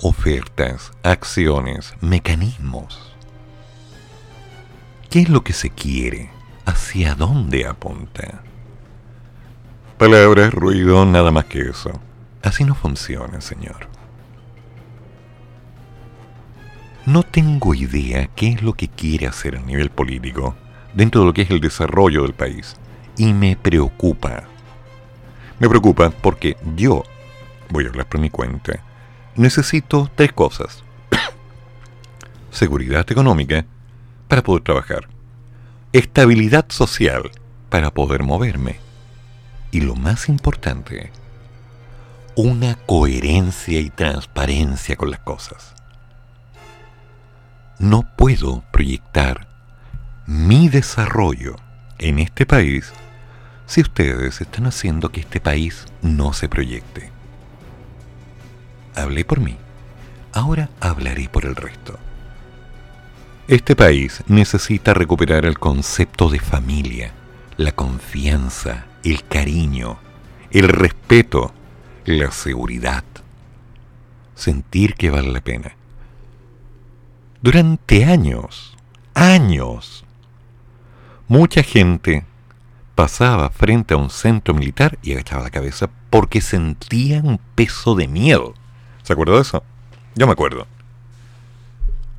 Ofertas, acciones, mecanismos. ¿Qué es lo que se quiere? Hacia dónde apunta. Palabras, ruido, nada más que eso. Así no funciona, señor. No tengo idea qué es lo que quiere hacer a nivel político dentro de lo que es el desarrollo del país. Y me preocupa. Me preocupa porque yo, voy a hablar por mi cuenta, necesito tres cosas. [coughs] Seguridad económica para poder trabajar estabilidad social para poder moverme. Y lo más importante, una coherencia y transparencia con las cosas. No puedo proyectar mi desarrollo en este país si ustedes están haciendo que este país no se proyecte. Hablé por mí, ahora hablaré por el resto. Este país necesita recuperar el concepto de familia, la confianza, el cariño, el respeto, la seguridad. Sentir que vale la pena. Durante años, años, mucha gente pasaba frente a un centro militar y agachaba la cabeza porque sentía un peso de miedo. ¿Se acuerda de eso? Yo me acuerdo.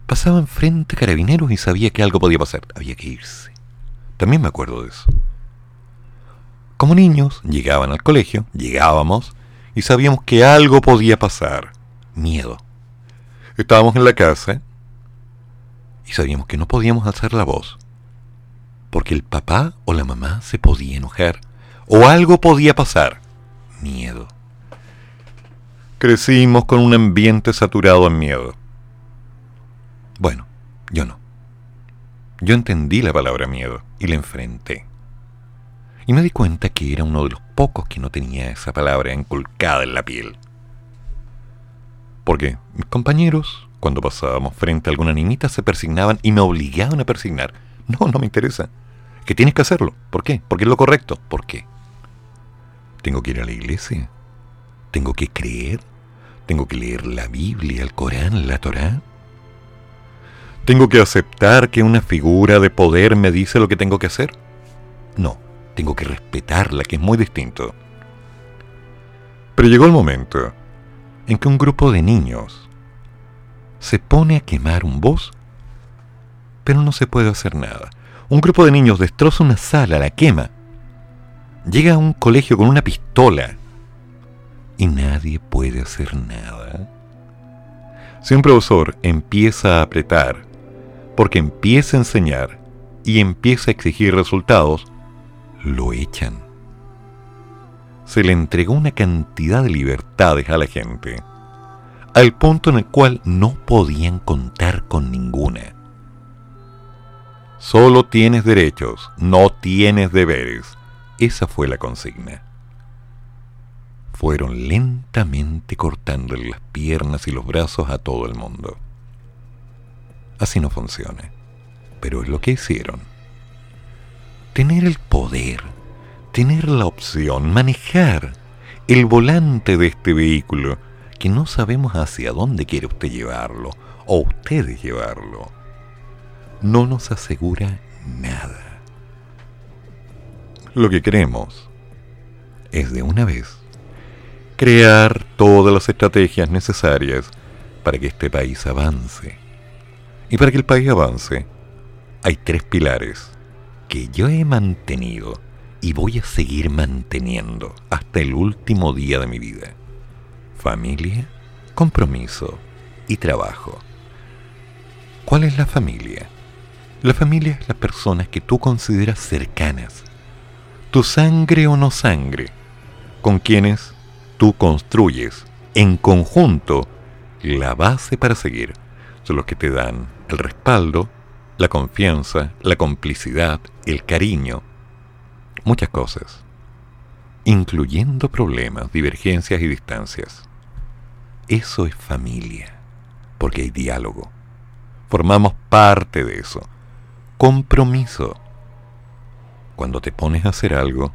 Pasaba enfrente carabineros y sabía que algo podía pasar. Había que irse. También me acuerdo de eso. Como niños, llegaban al colegio, llegábamos, y sabíamos que algo podía pasar. Miedo. Estábamos en la casa y sabíamos que no podíamos alzar la voz, porque el papá o la mamá se podía enojar, o algo podía pasar. Miedo. Crecimos con un ambiente saturado en miedo. Bueno, yo no. Yo entendí la palabra miedo y la enfrenté. Y me di cuenta que era uno de los pocos que no tenía esa palabra enculcada en la piel. Porque mis compañeros, cuando pasábamos frente a alguna niñita, se persignaban y me obligaban a persignar. No, no me interesa. Que tienes que hacerlo. ¿Por qué? Porque es lo correcto. ¿Por qué? Tengo que ir a la iglesia. Tengo que creer. Tengo que leer la Biblia, el Corán, la Torá. ¿Tengo que aceptar que una figura de poder me dice lo que tengo que hacer? No, tengo que respetarla, que es muy distinto. Pero llegó el momento en que un grupo de niños se pone a quemar un bus, pero no se puede hacer nada. Un grupo de niños destroza una sala, la quema. Llega a un colegio con una pistola y nadie puede hacer nada. Si un profesor empieza a apretar, porque empieza a enseñar y empieza a exigir resultados, lo echan. Se le entregó una cantidad de libertades a la gente, al punto en el cual no podían contar con ninguna. Solo tienes derechos, no tienes deberes. Esa fue la consigna. Fueron lentamente cortándole las piernas y los brazos a todo el mundo. Así no funciona, pero es lo que hicieron. Tener el poder, tener la opción, manejar el volante de este vehículo, que no sabemos hacia dónde quiere usted llevarlo, o ustedes llevarlo, no nos asegura nada. Lo que queremos es de una vez crear todas las estrategias necesarias para que este país avance. Y para que el país avance, hay tres pilares que yo he mantenido y voy a seguir manteniendo hasta el último día de mi vida. Familia, compromiso y trabajo. ¿Cuál es la familia? La familia es las personas que tú consideras cercanas, tu sangre o no sangre, con quienes tú construyes en conjunto la base para seguir. Son los que te dan el respaldo, la confianza, la complicidad, el cariño, muchas cosas, incluyendo problemas, divergencias y distancias. Eso es familia, porque hay diálogo. Formamos parte de eso. Compromiso cuando te pones a hacer algo,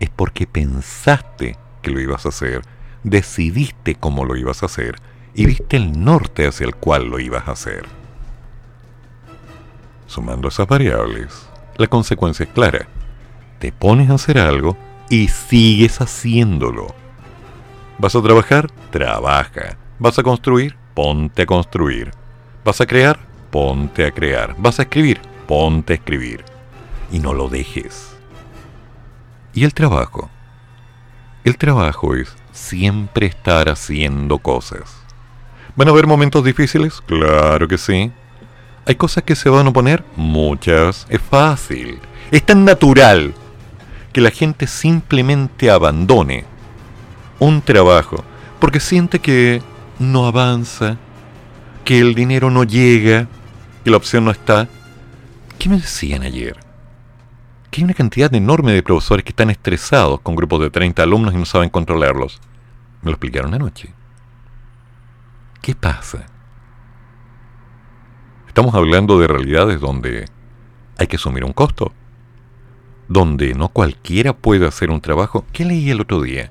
es porque pensaste que lo ibas a hacer, decidiste cómo lo ibas a hacer y viste el norte hacia el cual lo ibas a hacer. Sumando esas variables, la consecuencia es clara. Te pones a hacer algo y sigues haciéndolo. ¿Vas a trabajar? Trabaja. ¿Vas a construir? Ponte a construir. ¿Vas a crear? Ponte a crear. ¿Vas a escribir? Ponte a escribir y no lo dejes. ¿Y el trabajo? El trabajo es siempre estar haciendo cosas. ¿Van a haber momentos difíciles? Claro que sí. ¿Hay cosas que se van a poner? Muchas. Es fácil. Es tan natural que la gente simplemente abandone un trabajo porque siente que no avanza, que el dinero no llega, que la opción no está. ¿Qué me decían ayer? que hay una cantidad enorme de profesores que están estresados con grupos de 30 alumnos y no saben controlarlos. Me lo explicaron anoche. ¿Qué pasa? Estamos hablando de realidades donde hay que asumir un costo, donde no cualquiera puede hacer un trabajo. ¿Qué leí el otro día?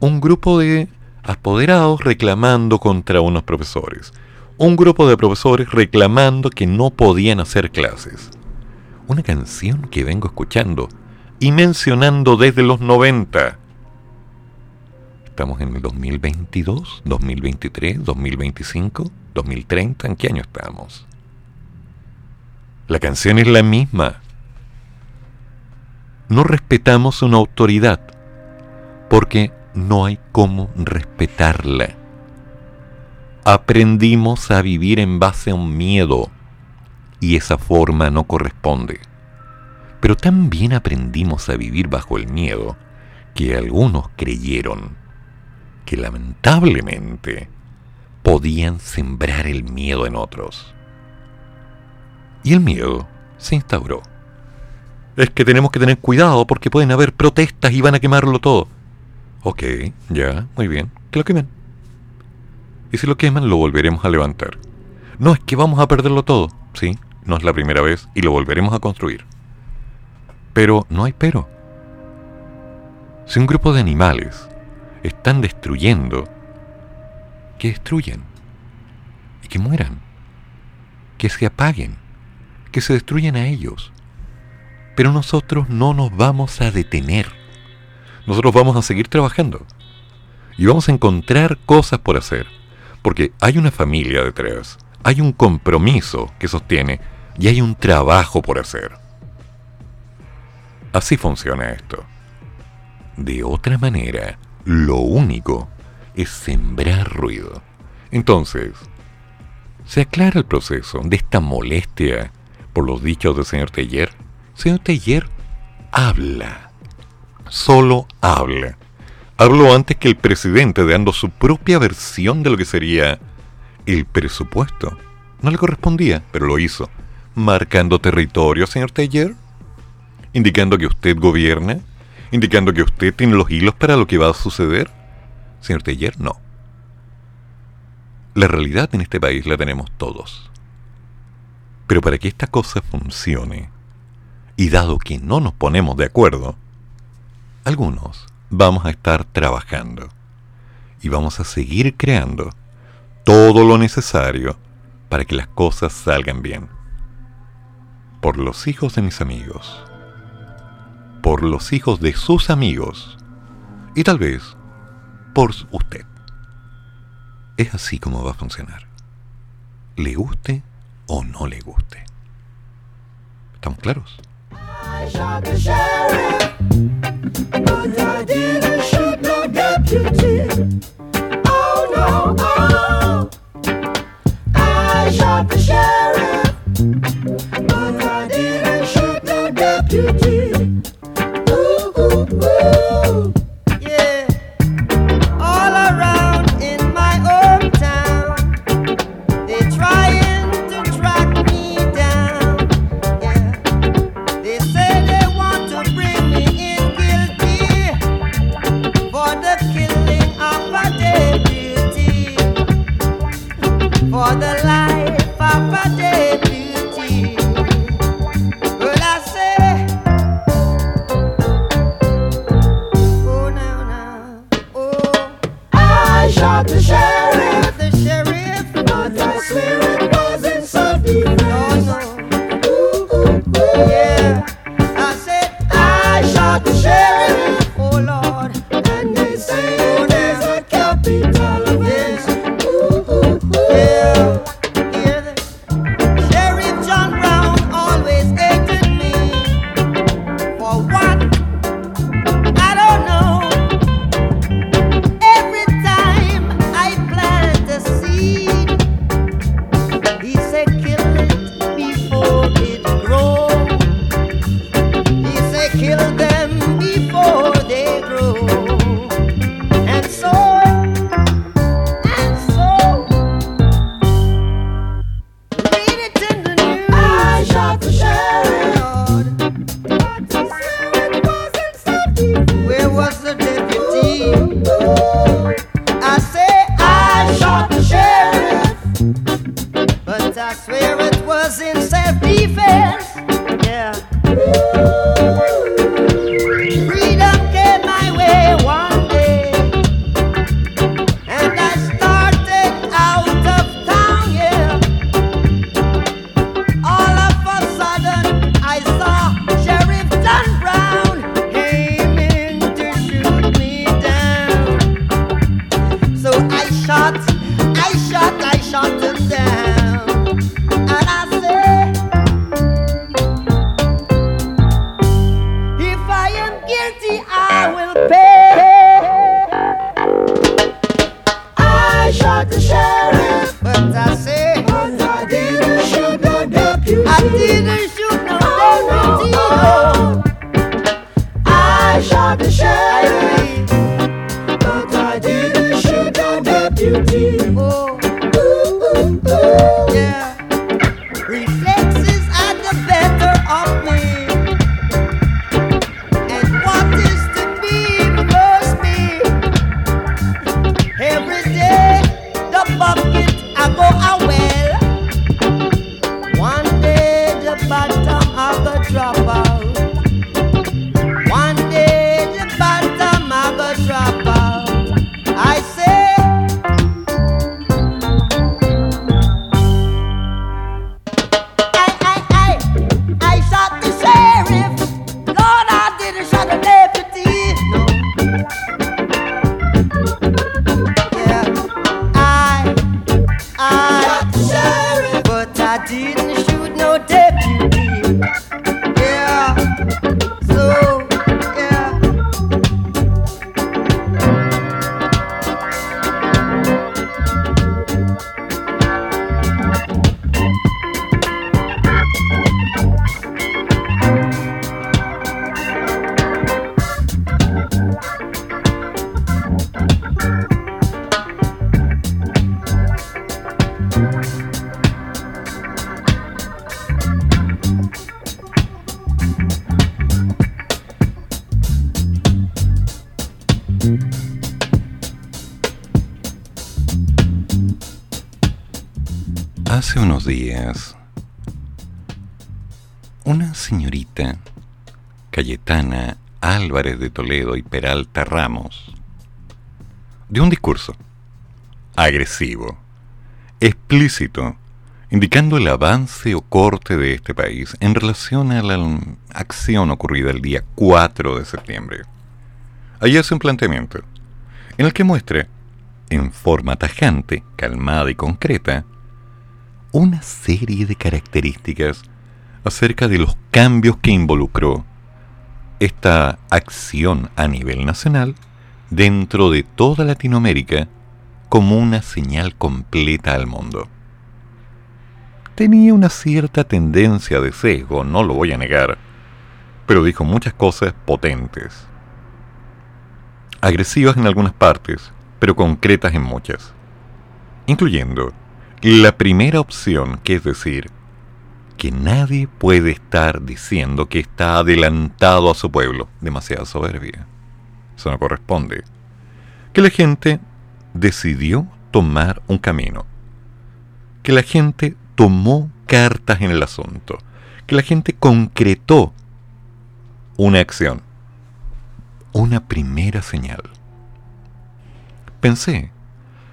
Un grupo de apoderados reclamando contra unos profesores. Un grupo de profesores reclamando que no podían hacer clases una canción que vengo escuchando y mencionando desde los 90. Estamos en el 2022, 2023, 2025, 2030, ¿en qué año estamos? La canción es la misma. No respetamos una autoridad porque no hay cómo respetarla. Aprendimos a vivir en base a un miedo y esa forma no corresponde. Pero también aprendimos a vivir bajo el miedo que algunos creyeron que lamentablemente podían sembrar el miedo en otros. Y el miedo se instauró. Es que tenemos que tener cuidado porque pueden haber protestas y van a quemarlo todo. Ok, ya, muy bien, que lo quemen. Y si lo queman, lo volveremos a levantar. No es que vamos a perderlo todo, ¿sí? no es la primera vez y lo volveremos a construir. Pero no hay pero. Si un grupo de animales están destruyendo, que destruyan y que mueran, que se apaguen, que se destruyan a ellos. Pero nosotros no nos vamos a detener. Nosotros vamos a seguir trabajando y vamos a encontrar cosas por hacer, porque hay una familia detrás, hay un compromiso que sostiene y hay un trabajo por hacer. Así funciona esto. De otra manera, lo único es sembrar ruido. Entonces, se aclara el proceso de esta molestia por los dichos del señor Teller. Señor Teller habla, solo habla. Habló antes que el presidente dando su propia versión de lo que sería el presupuesto. No le correspondía, pero lo hizo. Marcando territorio, señor Teller. Indicando que usted gobierna. Indicando que usted tiene los hilos para lo que va a suceder. Señor Teller, no. La realidad en este país la tenemos todos. Pero para que esta cosa funcione, y dado que no nos ponemos de acuerdo, algunos vamos a estar trabajando y vamos a seguir creando todo lo necesario para que las cosas salgan bien. Por los hijos de mis amigos, por los hijos de sus amigos y tal vez por usted. Es así como va a funcionar. Le guste o no le guste. ¿Estamos claros? Cayetana Álvarez de Toledo y Peralta Ramos, dio un discurso agresivo, explícito, indicando el avance o corte de este país en relación a la acción ocurrida el día 4 de septiembre. Allí hace un planteamiento en el que muestra, en forma tajante, calmada y concreta, una serie de características acerca de los cambios que involucró esta acción a nivel nacional dentro de toda Latinoamérica como una señal completa al mundo. Tenía una cierta tendencia de sesgo, no lo voy a negar, pero dijo muchas cosas potentes. Agresivas en algunas partes, pero concretas en muchas. Incluyendo la primera opción, que es decir, que nadie puede estar diciendo que está adelantado a su pueblo, demasiada soberbia. Eso no corresponde. Que la gente decidió tomar un camino. Que la gente tomó cartas en el asunto. Que la gente concretó una acción. Una primera señal. Pensé,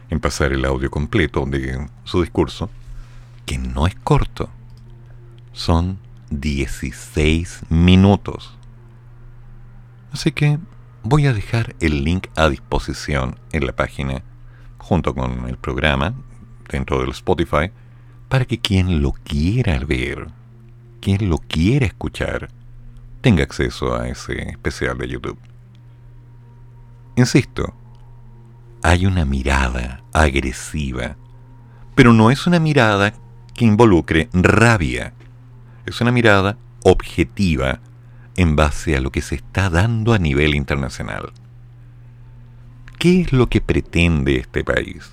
en pasar el audio completo de su discurso, que no es corto. Son 16 minutos. Así que voy a dejar el link a disposición en la página junto con el programa dentro del Spotify para que quien lo quiera ver, quien lo quiera escuchar, tenga acceso a ese especial de YouTube. Insisto, hay una mirada agresiva, pero no es una mirada que involucre rabia, es una mirada objetiva en base a lo que se está dando a nivel internacional. ¿Qué es lo que pretende este país?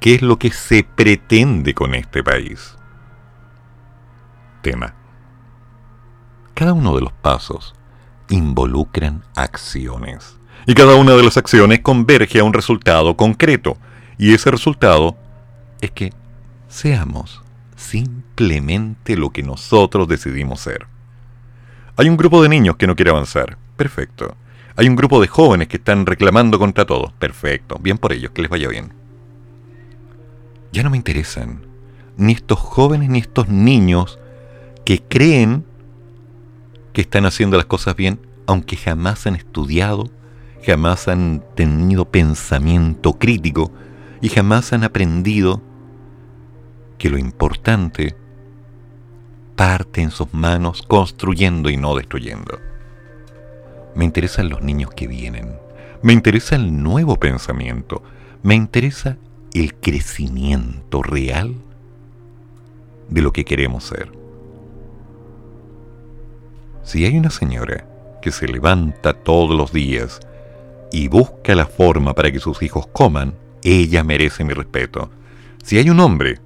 ¿Qué es lo que se pretende con este país? Tema. Cada uno de los pasos involucran acciones y cada una de las acciones converge a un resultado concreto. Y ese resultado es que seamos simplemente lo que nosotros decidimos ser. Hay un grupo de niños que no quiere avanzar. Perfecto. Hay un grupo de jóvenes que están reclamando contra todo. Perfecto. Bien por ellos, que les vaya bien. Ya no me interesan ni estos jóvenes ni estos niños que creen que están haciendo las cosas bien, aunque jamás han estudiado jamás han tenido pensamiento crítico y jamás han aprendido que lo importante parte en sus manos construyendo y no destruyendo. Me interesan los niños que vienen, me interesa el nuevo pensamiento, me interesa el crecimiento real de lo que queremos ser. Si hay una señora que se levanta todos los días y busca la forma para que sus hijos coman, ella merece mi respeto. Si hay un hombre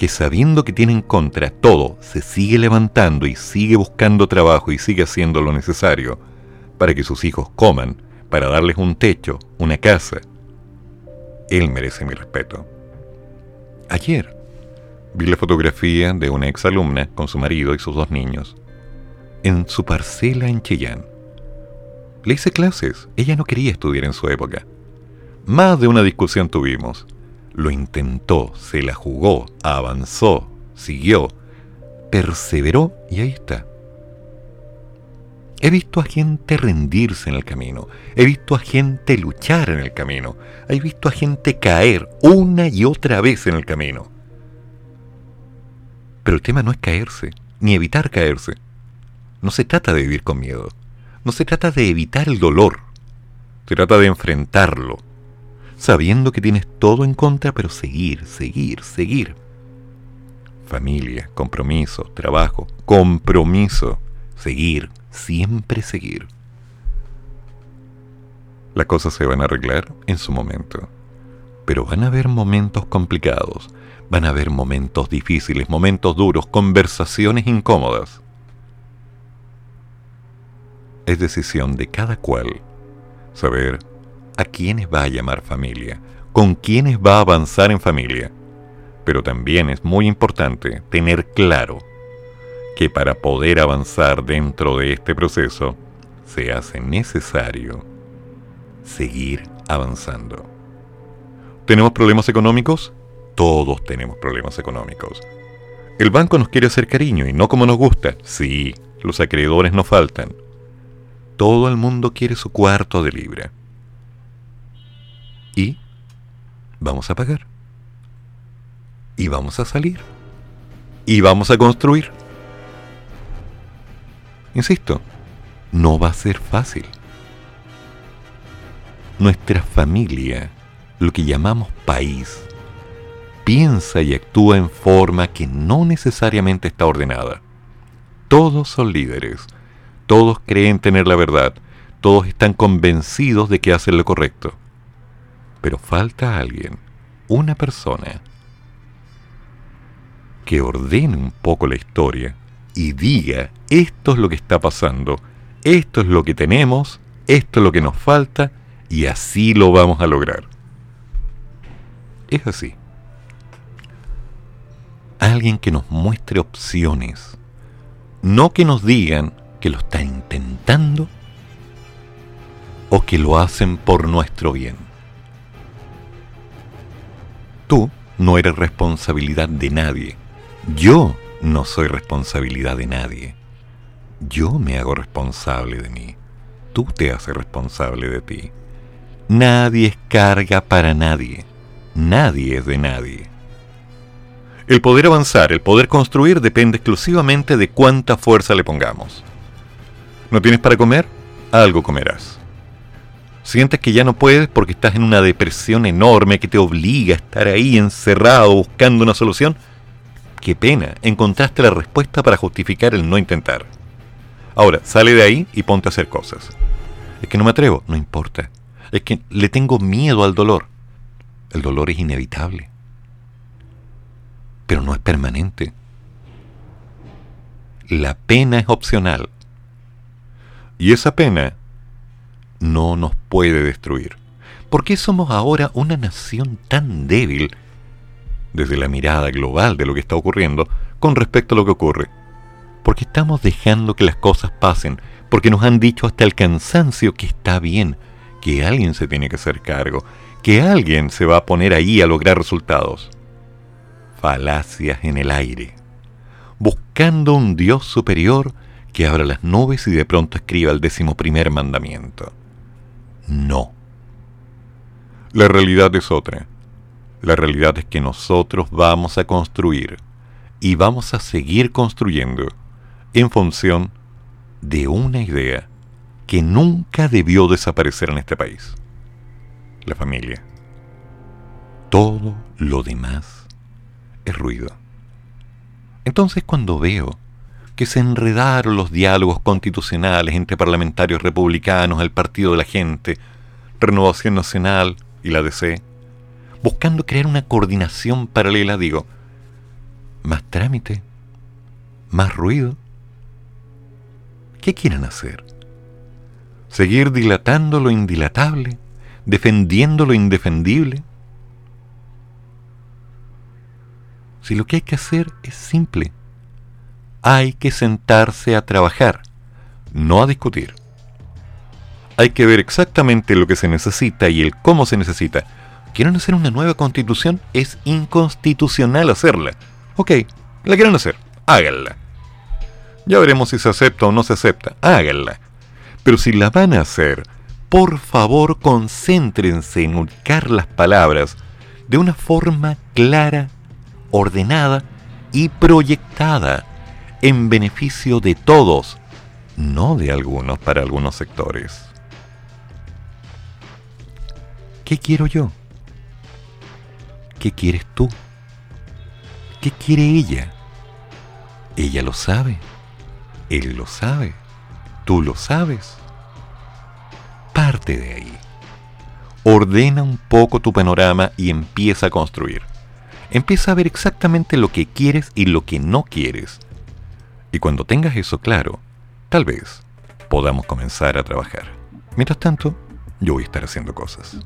que sabiendo que tiene en contra todo, se sigue levantando y sigue buscando trabajo y sigue haciendo lo necesario para que sus hijos coman, para darles un techo, una casa, él merece mi respeto. Ayer vi la fotografía de una exalumna con su marido y sus dos niños en su parcela en Chillán. Le hice clases. Ella no quería estudiar en su época. Más de una discusión tuvimos. Lo intentó, se la jugó, avanzó, siguió, perseveró y ahí está. He visto a gente rendirse en el camino. He visto a gente luchar en el camino. He visto a gente caer una y otra vez en el camino. Pero el tema no es caerse, ni evitar caerse. No se trata de vivir con miedo. No se trata de evitar el dolor. Se trata de enfrentarlo. Sabiendo que tienes todo en contra, pero seguir, seguir, seguir. Familia, compromiso, trabajo, compromiso, seguir, siempre seguir. Las cosas se van a arreglar en su momento, pero van a haber momentos complicados, van a haber momentos difíciles, momentos duros, conversaciones incómodas. Es decisión de cada cual saber a quiénes va a llamar familia, con quiénes va a avanzar en familia. Pero también es muy importante tener claro que para poder avanzar dentro de este proceso se hace necesario seguir avanzando. ¿Tenemos problemas económicos? Todos tenemos problemas económicos. El banco nos quiere hacer cariño y no como nos gusta. Sí, los acreedores no faltan. Todo el mundo quiere su cuarto de libra. Y vamos a pagar. Y vamos a salir. Y vamos a construir. Insisto, no va a ser fácil. Nuestra familia, lo que llamamos país, piensa y actúa en forma que no necesariamente está ordenada. Todos son líderes, todos creen tener la verdad, todos están convencidos de que hacen lo correcto. Pero falta alguien, una persona, que ordene un poco la historia y diga, esto es lo que está pasando, esto es lo que tenemos, esto es lo que nos falta, y así lo vamos a lograr. Es así. Alguien que nos muestre opciones, no que nos digan que lo está intentando o que lo hacen por nuestro bien. Tú no eres responsabilidad de nadie. Yo no soy responsabilidad de nadie. Yo me hago responsable de mí. Tú te haces responsable de ti. Nadie es carga para nadie. Nadie es de nadie. El poder avanzar, el poder construir depende exclusivamente de cuánta fuerza le pongamos. ¿No tienes para comer? Algo comerás. Sientes que ya no puedes porque estás en una depresión enorme que te obliga a estar ahí encerrado buscando una solución qué pena, encontraste la respuesta para justificar el no intentar. Ahora, sale de ahí y ponte a hacer cosas. Es que no me atrevo, no importa. Es que le tengo miedo al dolor. El dolor es inevitable. Pero no es permanente. La pena es opcional. Y esa pena no nos puede destruir. ¿Por qué somos ahora una nación tan débil desde la mirada global de lo que está ocurriendo con respecto a lo que ocurre. Porque estamos dejando que las cosas pasen, porque nos han dicho hasta el cansancio que está bien, que alguien se tiene que hacer cargo, que alguien se va a poner ahí a lograr resultados. Falacias en el aire. Buscando un Dios superior que abra las nubes y de pronto escriba el décimo primer mandamiento. No. La realidad es otra la realidad es que nosotros vamos a construir y vamos a seguir construyendo en función de una idea que nunca debió desaparecer en este país. La familia. Todo lo demás es ruido. Entonces cuando veo que se enredaron los diálogos constitucionales entre parlamentarios republicanos, el Partido de la Gente, Renovación Nacional y la DC, buscando crear una coordinación paralela, digo, más trámite, más ruido. ¿Qué quieren hacer? ¿Seguir dilatando lo indilatable? ¿Defendiendo lo indefendible? Si lo que hay que hacer es simple, hay que sentarse a trabajar, no a discutir. Hay que ver exactamente lo que se necesita y el cómo se necesita quieren hacer una nueva constitución, es inconstitucional hacerla. Ok, la quieren hacer, háganla. Ya veremos si se acepta o no se acepta, háganla. Pero si la van a hacer, por favor concéntrense en ubicar las palabras de una forma clara, ordenada y proyectada en beneficio de todos, no de algunos para algunos sectores. ¿Qué quiero yo? ¿Qué quieres tú? ¿Qué quiere ella? Ella lo sabe. Él lo sabe. Tú lo sabes. Parte de ahí. Ordena un poco tu panorama y empieza a construir. Empieza a ver exactamente lo que quieres y lo que no quieres. Y cuando tengas eso claro, tal vez podamos comenzar a trabajar. Mientras tanto, yo voy a estar haciendo cosas.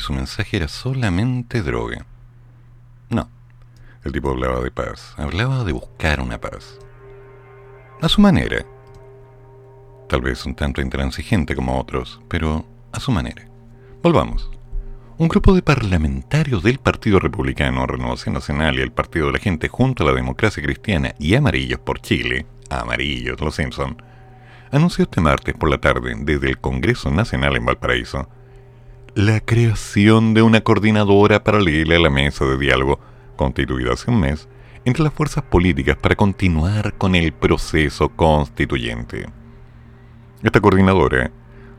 Su mensaje era solamente droga. No, el tipo hablaba de paz, hablaba de buscar una paz. A su manera. Tal vez un tanto intransigente como otros, pero a su manera. Volvamos. Un grupo de parlamentarios del Partido Republicano, Renovación Nacional y el Partido de la Gente junto a la Democracia Cristiana y Amarillos por Chile, Amarillos, los Simpson, anunció este martes por la tarde desde el Congreso Nacional en Valparaíso la creación de una coordinadora paralela a la mesa de diálogo, constituida hace un mes, entre las fuerzas políticas para continuar con el proceso constituyente. Esta coordinadora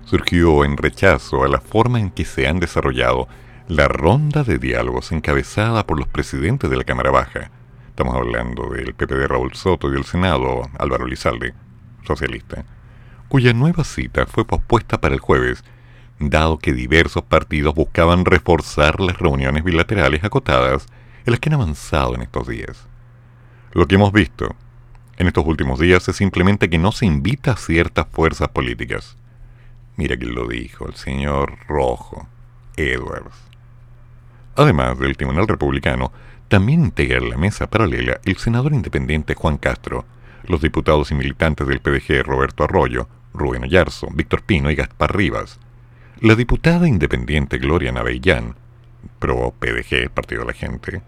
surgió en rechazo a la forma en que se han desarrollado la ronda de diálogos encabezada por los presidentes de la Cámara Baja. Estamos hablando del PP de Raúl Soto y del Senado Álvaro Lizalde, socialista, cuya nueva cita fue pospuesta para el jueves, dado que diversos partidos buscaban reforzar las reuniones bilaterales acotadas en las que han avanzado en estos días. Lo que hemos visto en estos últimos días es simplemente que no se invita a ciertas fuerzas políticas. Mira quién lo dijo, el señor Rojo, Edwards. Además del Tribunal Republicano, también integra la mesa paralela el senador independiente Juan Castro, los diputados y militantes del PDG Roberto Arroyo, Rubén Ayarzo, Víctor Pino y Gaspar Rivas, la diputada independiente Gloria Navellán, pro PDG, Partido de la Gente,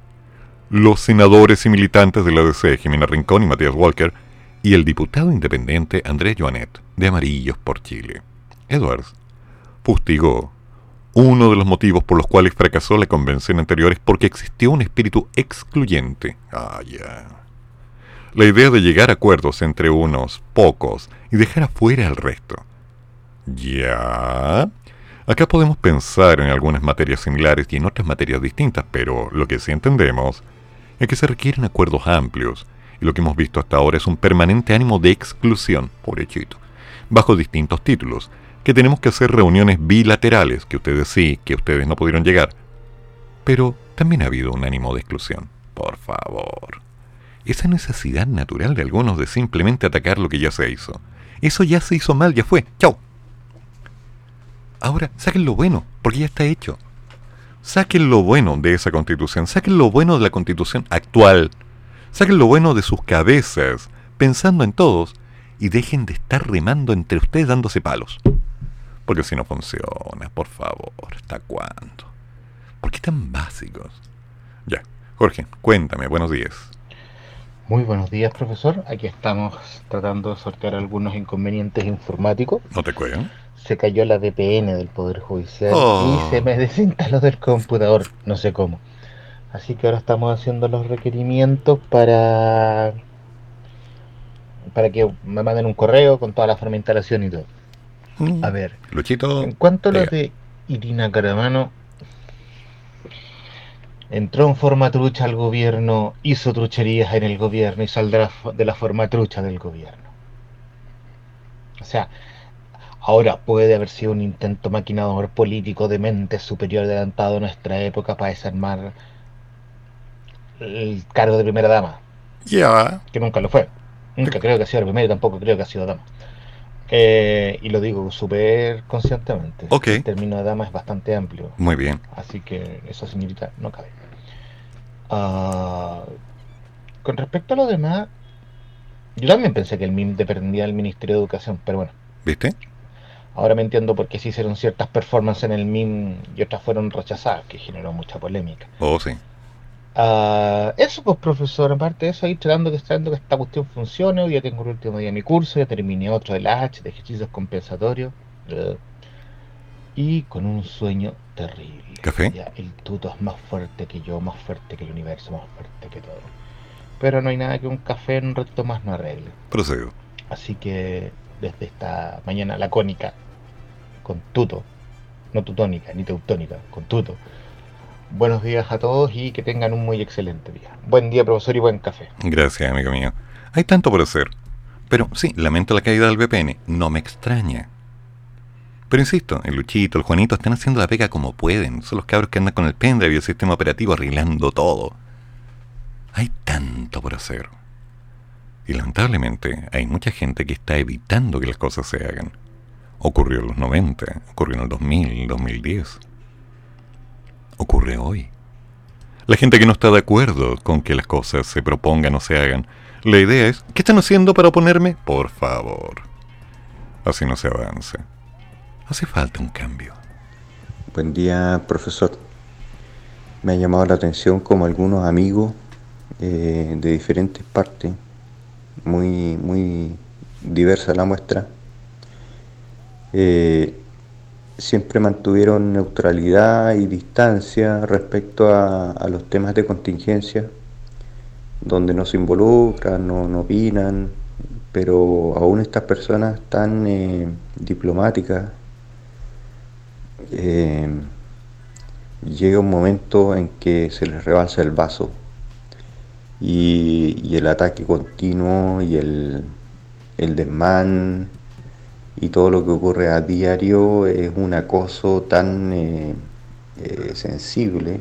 los senadores y militantes de la DC, Jimena Rincón y Matías Walker, y el diputado independiente Andrés Joanet, de Amarillos por Chile. Edwards fustigó uno de los motivos por los cuales fracasó la convención anterior es porque existió un espíritu excluyente. Ah, ya. La idea de llegar a acuerdos entre unos pocos y dejar afuera al resto. Ya. Acá podemos pensar en algunas materias similares y en otras materias distintas, pero lo que sí entendemos es que se requieren acuerdos amplios, y lo que hemos visto hasta ahora es un permanente ánimo de exclusión, pobrechito, bajo distintos títulos, que tenemos que hacer reuniones bilaterales, que ustedes sí, que ustedes no pudieron llegar. Pero también ha habido un ánimo de exclusión, por favor. Esa necesidad natural de algunos de simplemente atacar lo que ya se hizo. Eso ya se hizo mal, ya fue. ¡Chao! Ahora, saquen lo bueno, porque ya está hecho. Saquen lo bueno de esa constitución, saquen lo bueno de la constitución actual, saquen lo bueno de sus cabezas, pensando en todos, y dejen de estar remando entre ustedes dándose palos. Porque si no funciona, por favor, ¿hasta cuándo? ¿Por qué tan básicos? Ya, Jorge, cuéntame, buenos días. Muy buenos días, profesor. Aquí estamos tratando de sortear algunos inconvenientes informáticos. ¿No te cuelgan? Se cayó la VPN del Poder Judicial y se me desinstaló del computador, no sé cómo. Así que ahora estamos haciendo los requerimientos para para que me manden un correo con toda la forma de instalación y todo. Mm. A ver, Luchito, en cuanto a lo de Irina Caramano, entró en forma trucha al gobierno, hizo trucherías en el gobierno y saldrá de la forma trucha del gobierno. O sea, Ahora puede haber sido un intento maquinador político de mente superior adelantado a nuestra época para desarmar el cargo de primera dama. Ya. Que nunca lo fue. Nunca creo que ha sido la primera y tampoco creo que ha sido dama. Eh, y lo digo súper conscientemente. El término de dama es bastante amplio. Muy bien. Así que eso señorita no cabe. Ah, con respecto a lo demás, yo también pensé que el MIM dependía del Ministerio de Educación, pero bueno. ¿Viste? Ahora me entiendo por qué se hicieron ciertas performances en el MIM y otras fueron rechazadas, que generó mucha polémica. Oh, sí. Uh, eso, pues, profesor, aparte de eso, ahí tratando tratando que esta cuestión funcione. Hoy ya tengo el último día de mi curso, ya terminé otro de la H, de ejercicios compensatorios. Uh, y con un sueño terrible. ¿Café? Ya, el tuto es más fuerte que yo, más fuerte que el universo, más fuerte que todo. Pero no hay nada que un café en un reto más no arregle. Procedo. Así que desde esta mañana lacónica, con tuto, no tutónica ni teutónica, con tuto. Buenos días a todos y que tengan un muy excelente día. Buen día, profesor, y buen café. Gracias, amigo mío. Hay tanto por hacer. Pero sí, lamento la caída del VPN. No me extraña. Pero insisto, el Luchito, el Juanito están haciendo la pega como pueden. Son los cabros que andan con el pendrive y el sistema operativo arreglando todo. Hay tanto por hacer. Y lamentablemente hay mucha gente que está evitando que las cosas se hagan. Ocurrió en los 90, ocurrió en el 2000, 2010. Ocurre hoy. La gente que no está de acuerdo con que las cosas se propongan o se hagan, la idea es, ¿qué están haciendo para oponerme? Por favor. Así no se avanza. Hace falta un cambio. Buen día, profesor. Me ha llamado la atención como algunos amigos eh, de diferentes partes muy, muy diversa la muestra, eh, siempre mantuvieron neutralidad y distancia respecto a, los temas de contingencia, donde no se involucran, no, opinan, pero aún estas personas tan eh, diplomáticas. Eh, llega un momento en que se les rebalsa el vaso y, el ataque continuo y el, el desmán y todo lo que ocurre a diario es un acoso tan eh, eh, sensible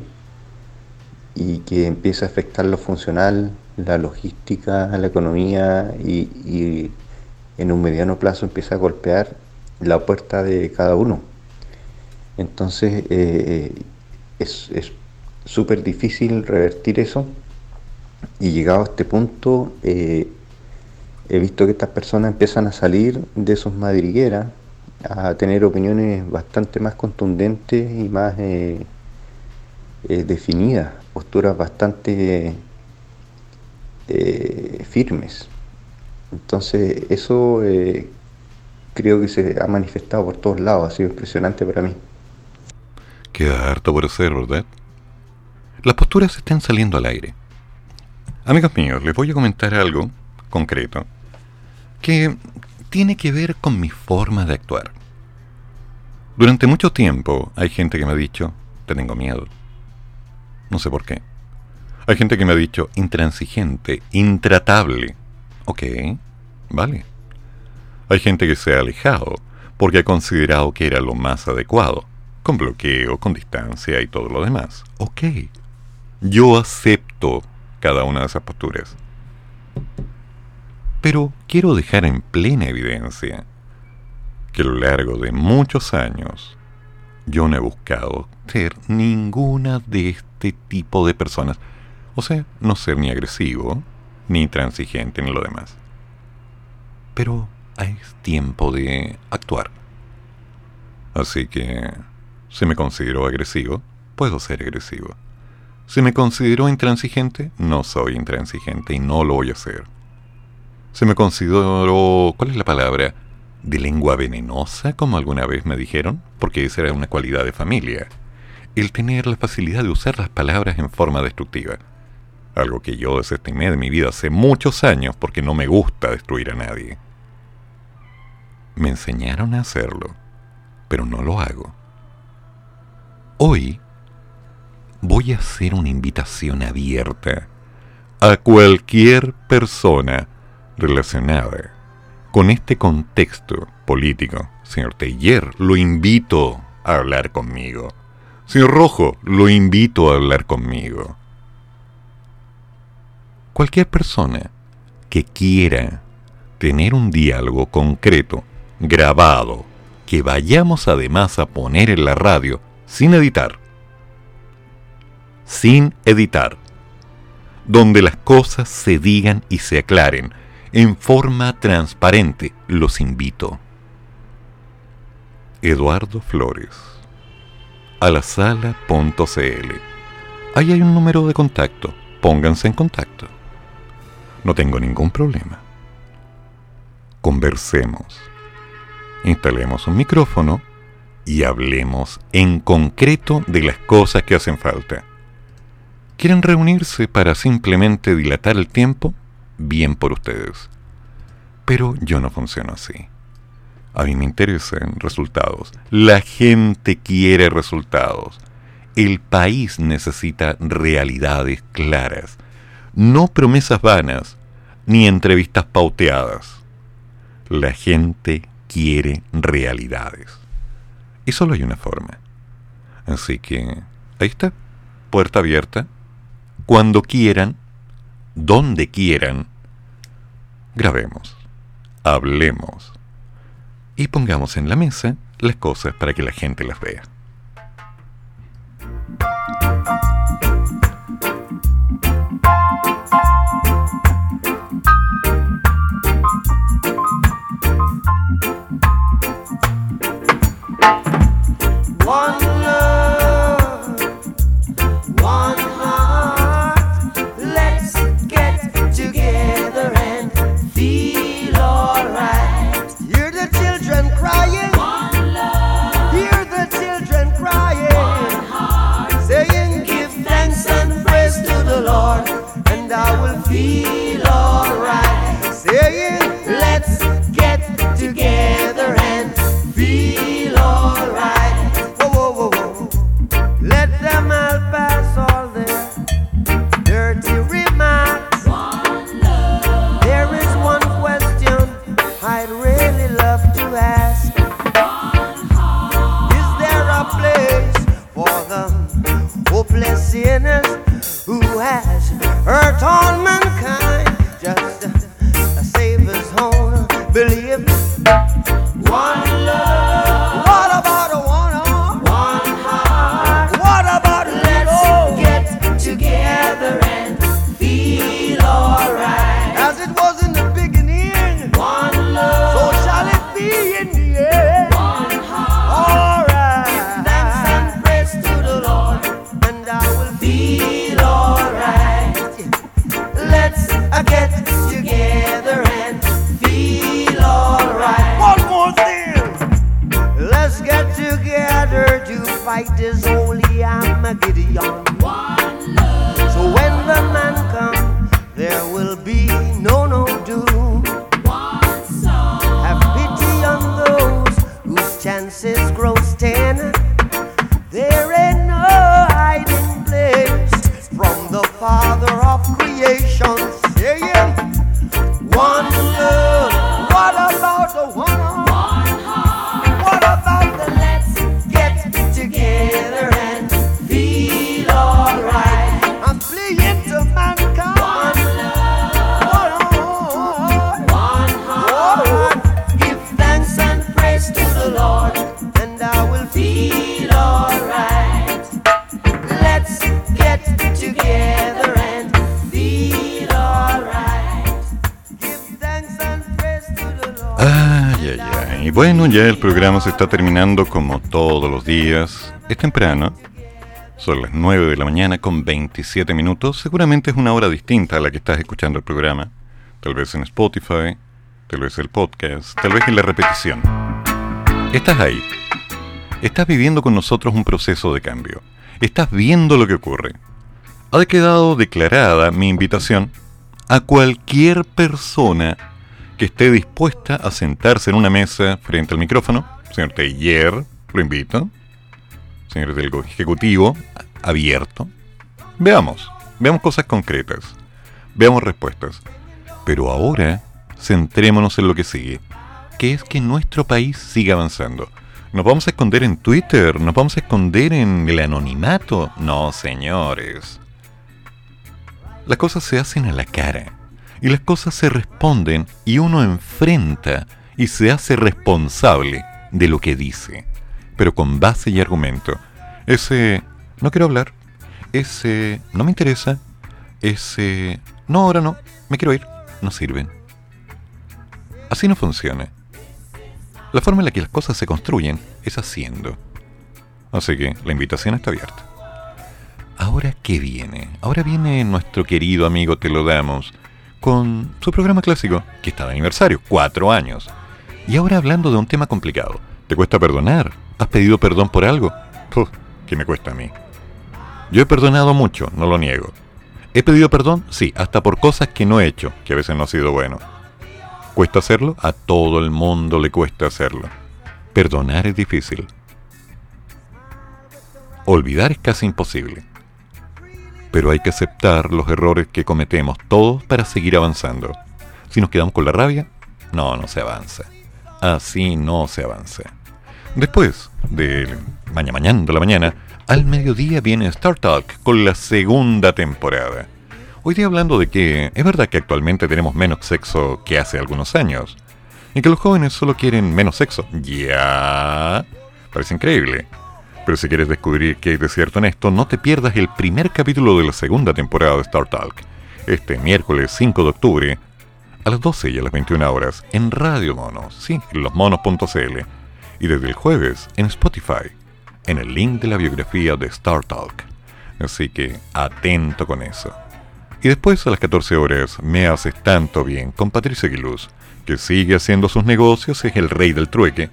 y que empieza a afectar lo funcional, la logística, la economía y, en un mediano plazo empieza a golpear la puerta de cada uno. Entonces eh, es súper difícil revertir eso y llegado a este punto he visto que estas personas empiezan a salir de sus madrigueras, a tener opiniones bastante más contundentes y más eh, eh, definidas, posturas bastante eh, firmes. Entonces eso creo que se ha manifestado por todos lados, ha sido impresionante para mí. Queda harto por hacer, ¿verdad? Las posturas están saliendo al aire. Amigos míos, les voy a comentar algo concreto que tiene que ver con mi forma de actuar. Durante mucho tiempo hay gente que me ha dicho, te tengo miedo. No sé por qué. Hay gente que me ha dicho intransigente, intratable. Ok, vale. Hay gente que se ha alejado porque ha considerado que era lo más adecuado, con bloqueo, con distancia y todo lo demás. Ok. Yo acepto cada una de esas posturas. Pero quiero dejar en plena evidencia que a lo largo de muchos años yo no he buscado ser ninguna de este tipo de personas. O sea, no ser ni agresivo, ni intransigente, ni lo demás. Pero es tiempo de actuar. Así que, si me considero agresivo, puedo ser agresivo. Si me considero intransigente, no soy intransigente y no lo voy a hacer se me consideró, ¿cuál es la palabra? ¿De lengua venenosa, como alguna vez me dijeron? Porque esa era una cualidad de familia. El tener la facilidad de usar las palabras en forma destructiva. Algo que yo desestimé de mi vida hace muchos años porque no me gusta destruir a nadie. Me enseñaron a hacerlo, pero no lo hago. Hoy voy a hacer una invitación abierta a cualquier persona relacionada con este contexto político, señor Teller, lo invito a hablar conmigo. Señor Rojo, lo invito a hablar conmigo. Cualquier persona que quiera tener un diálogo concreto, grabado, que vayamos además a poner en la radio sin editar. Sin editar. Donde las cosas se digan y se aclaren en forma transparente. Los invito. Eduardo Flores. A la sala.cl. Ahí hay un número de contacto. Pónganse en contacto. No tengo ningún problema. Conversemos. Instalemos un micrófono y hablemos en concreto de las cosas que hacen falta. ¿Quieren reunirse para simplemente dilatar el tiempo? Bien por ustedes. Pero yo no funciono así. A mí me interesan resultados. La gente quiere resultados. El país necesita realidades claras. No promesas vanas, ni entrevistas pauteadas. La gente quiere realidades. Y solo hay una forma. Así que, ahí está, puerta abierta. Cuando quieran, donde quieran, grabemos, hablemos y pongamos en la mesa las cosas para que la gente las vea. saying, let's get together. Está terminando como todos los días. Es temprano. Son las 9 de la mañana con 27 minutos. Seguramente es una hora distinta a la que estás escuchando el programa. Tal vez en Spotify, tal vez el podcast, tal vez en la repetición. Estás ahí. Estás viviendo con nosotros un proceso de cambio. Estás viendo lo que ocurre. Ha quedado declarada mi invitación a cualquier persona que esté dispuesta a sentarse en una mesa frente al micrófono. Señor Teller, lo invito. Señor del Ejecutivo, abierto. Veamos, veamos cosas concretas. Veamos respuestas. Pero ahora, centrémonos en lo que sigue, que es que nuestro país siga avanzando. ¿Nos vamos a esconder en Twitter? ¿Nos vamos a esconder en el anonimato? No, señores. Las cosas se hacen a la cara. Y las cosas se responden y uno enfrenta y se hace responsable de lo que dice. Pero con base y argumento. Ese no quiero hablar. Ese no me interesa. Ese no, ahora no. Me quiero ir. No sirven. Así no funciona. La forma en la que las cosas se construyen es haciendo. Así que la invitación está abierta. Ahora, ¿qué viene? Ahora viene nuestro querido amigo Te lo damos con su programa clásico, que está de aniversario, cuatro años. Y ahora hablando de un tema complicado. ¿Te cuesta perdonar? ¿Has pedido perdón por algo? Uf, ¿qué me cuesta a mí? Yo he perdonado mucho, no lo niego. ¿He pedido perdón? Sí, hasta por cosas que no he hecho, que a veces no ha sido bueno. ¿Cuesta hacerlo? A todo el mundo le cuesta hacerlo. Perdonar es difícil. Olvidar es casi imposible. Pero hay que aceptar los errores que cometemos todos para seguir avanzando. Si nos quedamos con la rabia, no, no se avanza. Así no se avanza. Después de mañana, mañana de la mañana, al mediodía viene Star Talk con la segunda temporada. Hoy día hablando de que es verdad que actualmente tenemos menos sexo que hace algunos años. Y que los jóvenes solo quieren menos sexo. Ya. Parece increíble. Pero si quieres descubrir qué hay de cierto en esto, no te pierdas el primer capítulo de la segunda temporada de Star Talk. Este miércoles 5 de octubre, a las 12 y a las 21 horas, en Radio Monos, sí, losmonos.cl. Y desde el jueves en Spotify, en el link de la biografía de Star Talk. Así que atento con eso. Y después a las 14 horas me haces tanto bien con Patricia Aguiluz, que sigue haciendo sus negocios, es el rey del trueque,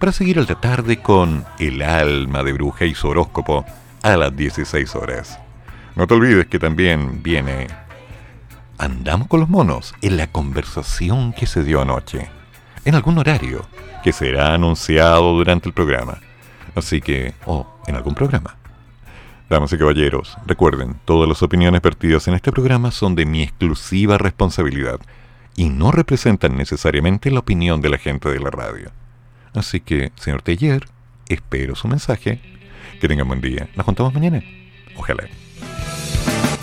para seguir al de tarde con El alma de bruja y su horóscopo a las 16 horas. No te olvides que también viene Andamos con los monos en la conversación que se dio anoche, en algún horario que será anunciado durante el programa. Así que, o en algún programa. Damas y caballeros, recuerden, todas las opiniones vertidas en este programa son de mi exclusiva responsabilidad y no representan necesariamente la opinión de la gente de la radio. Así que, señor Teller, espero su mensaje. Que tengan buen día. Nos juntamos mañana. Ojalá.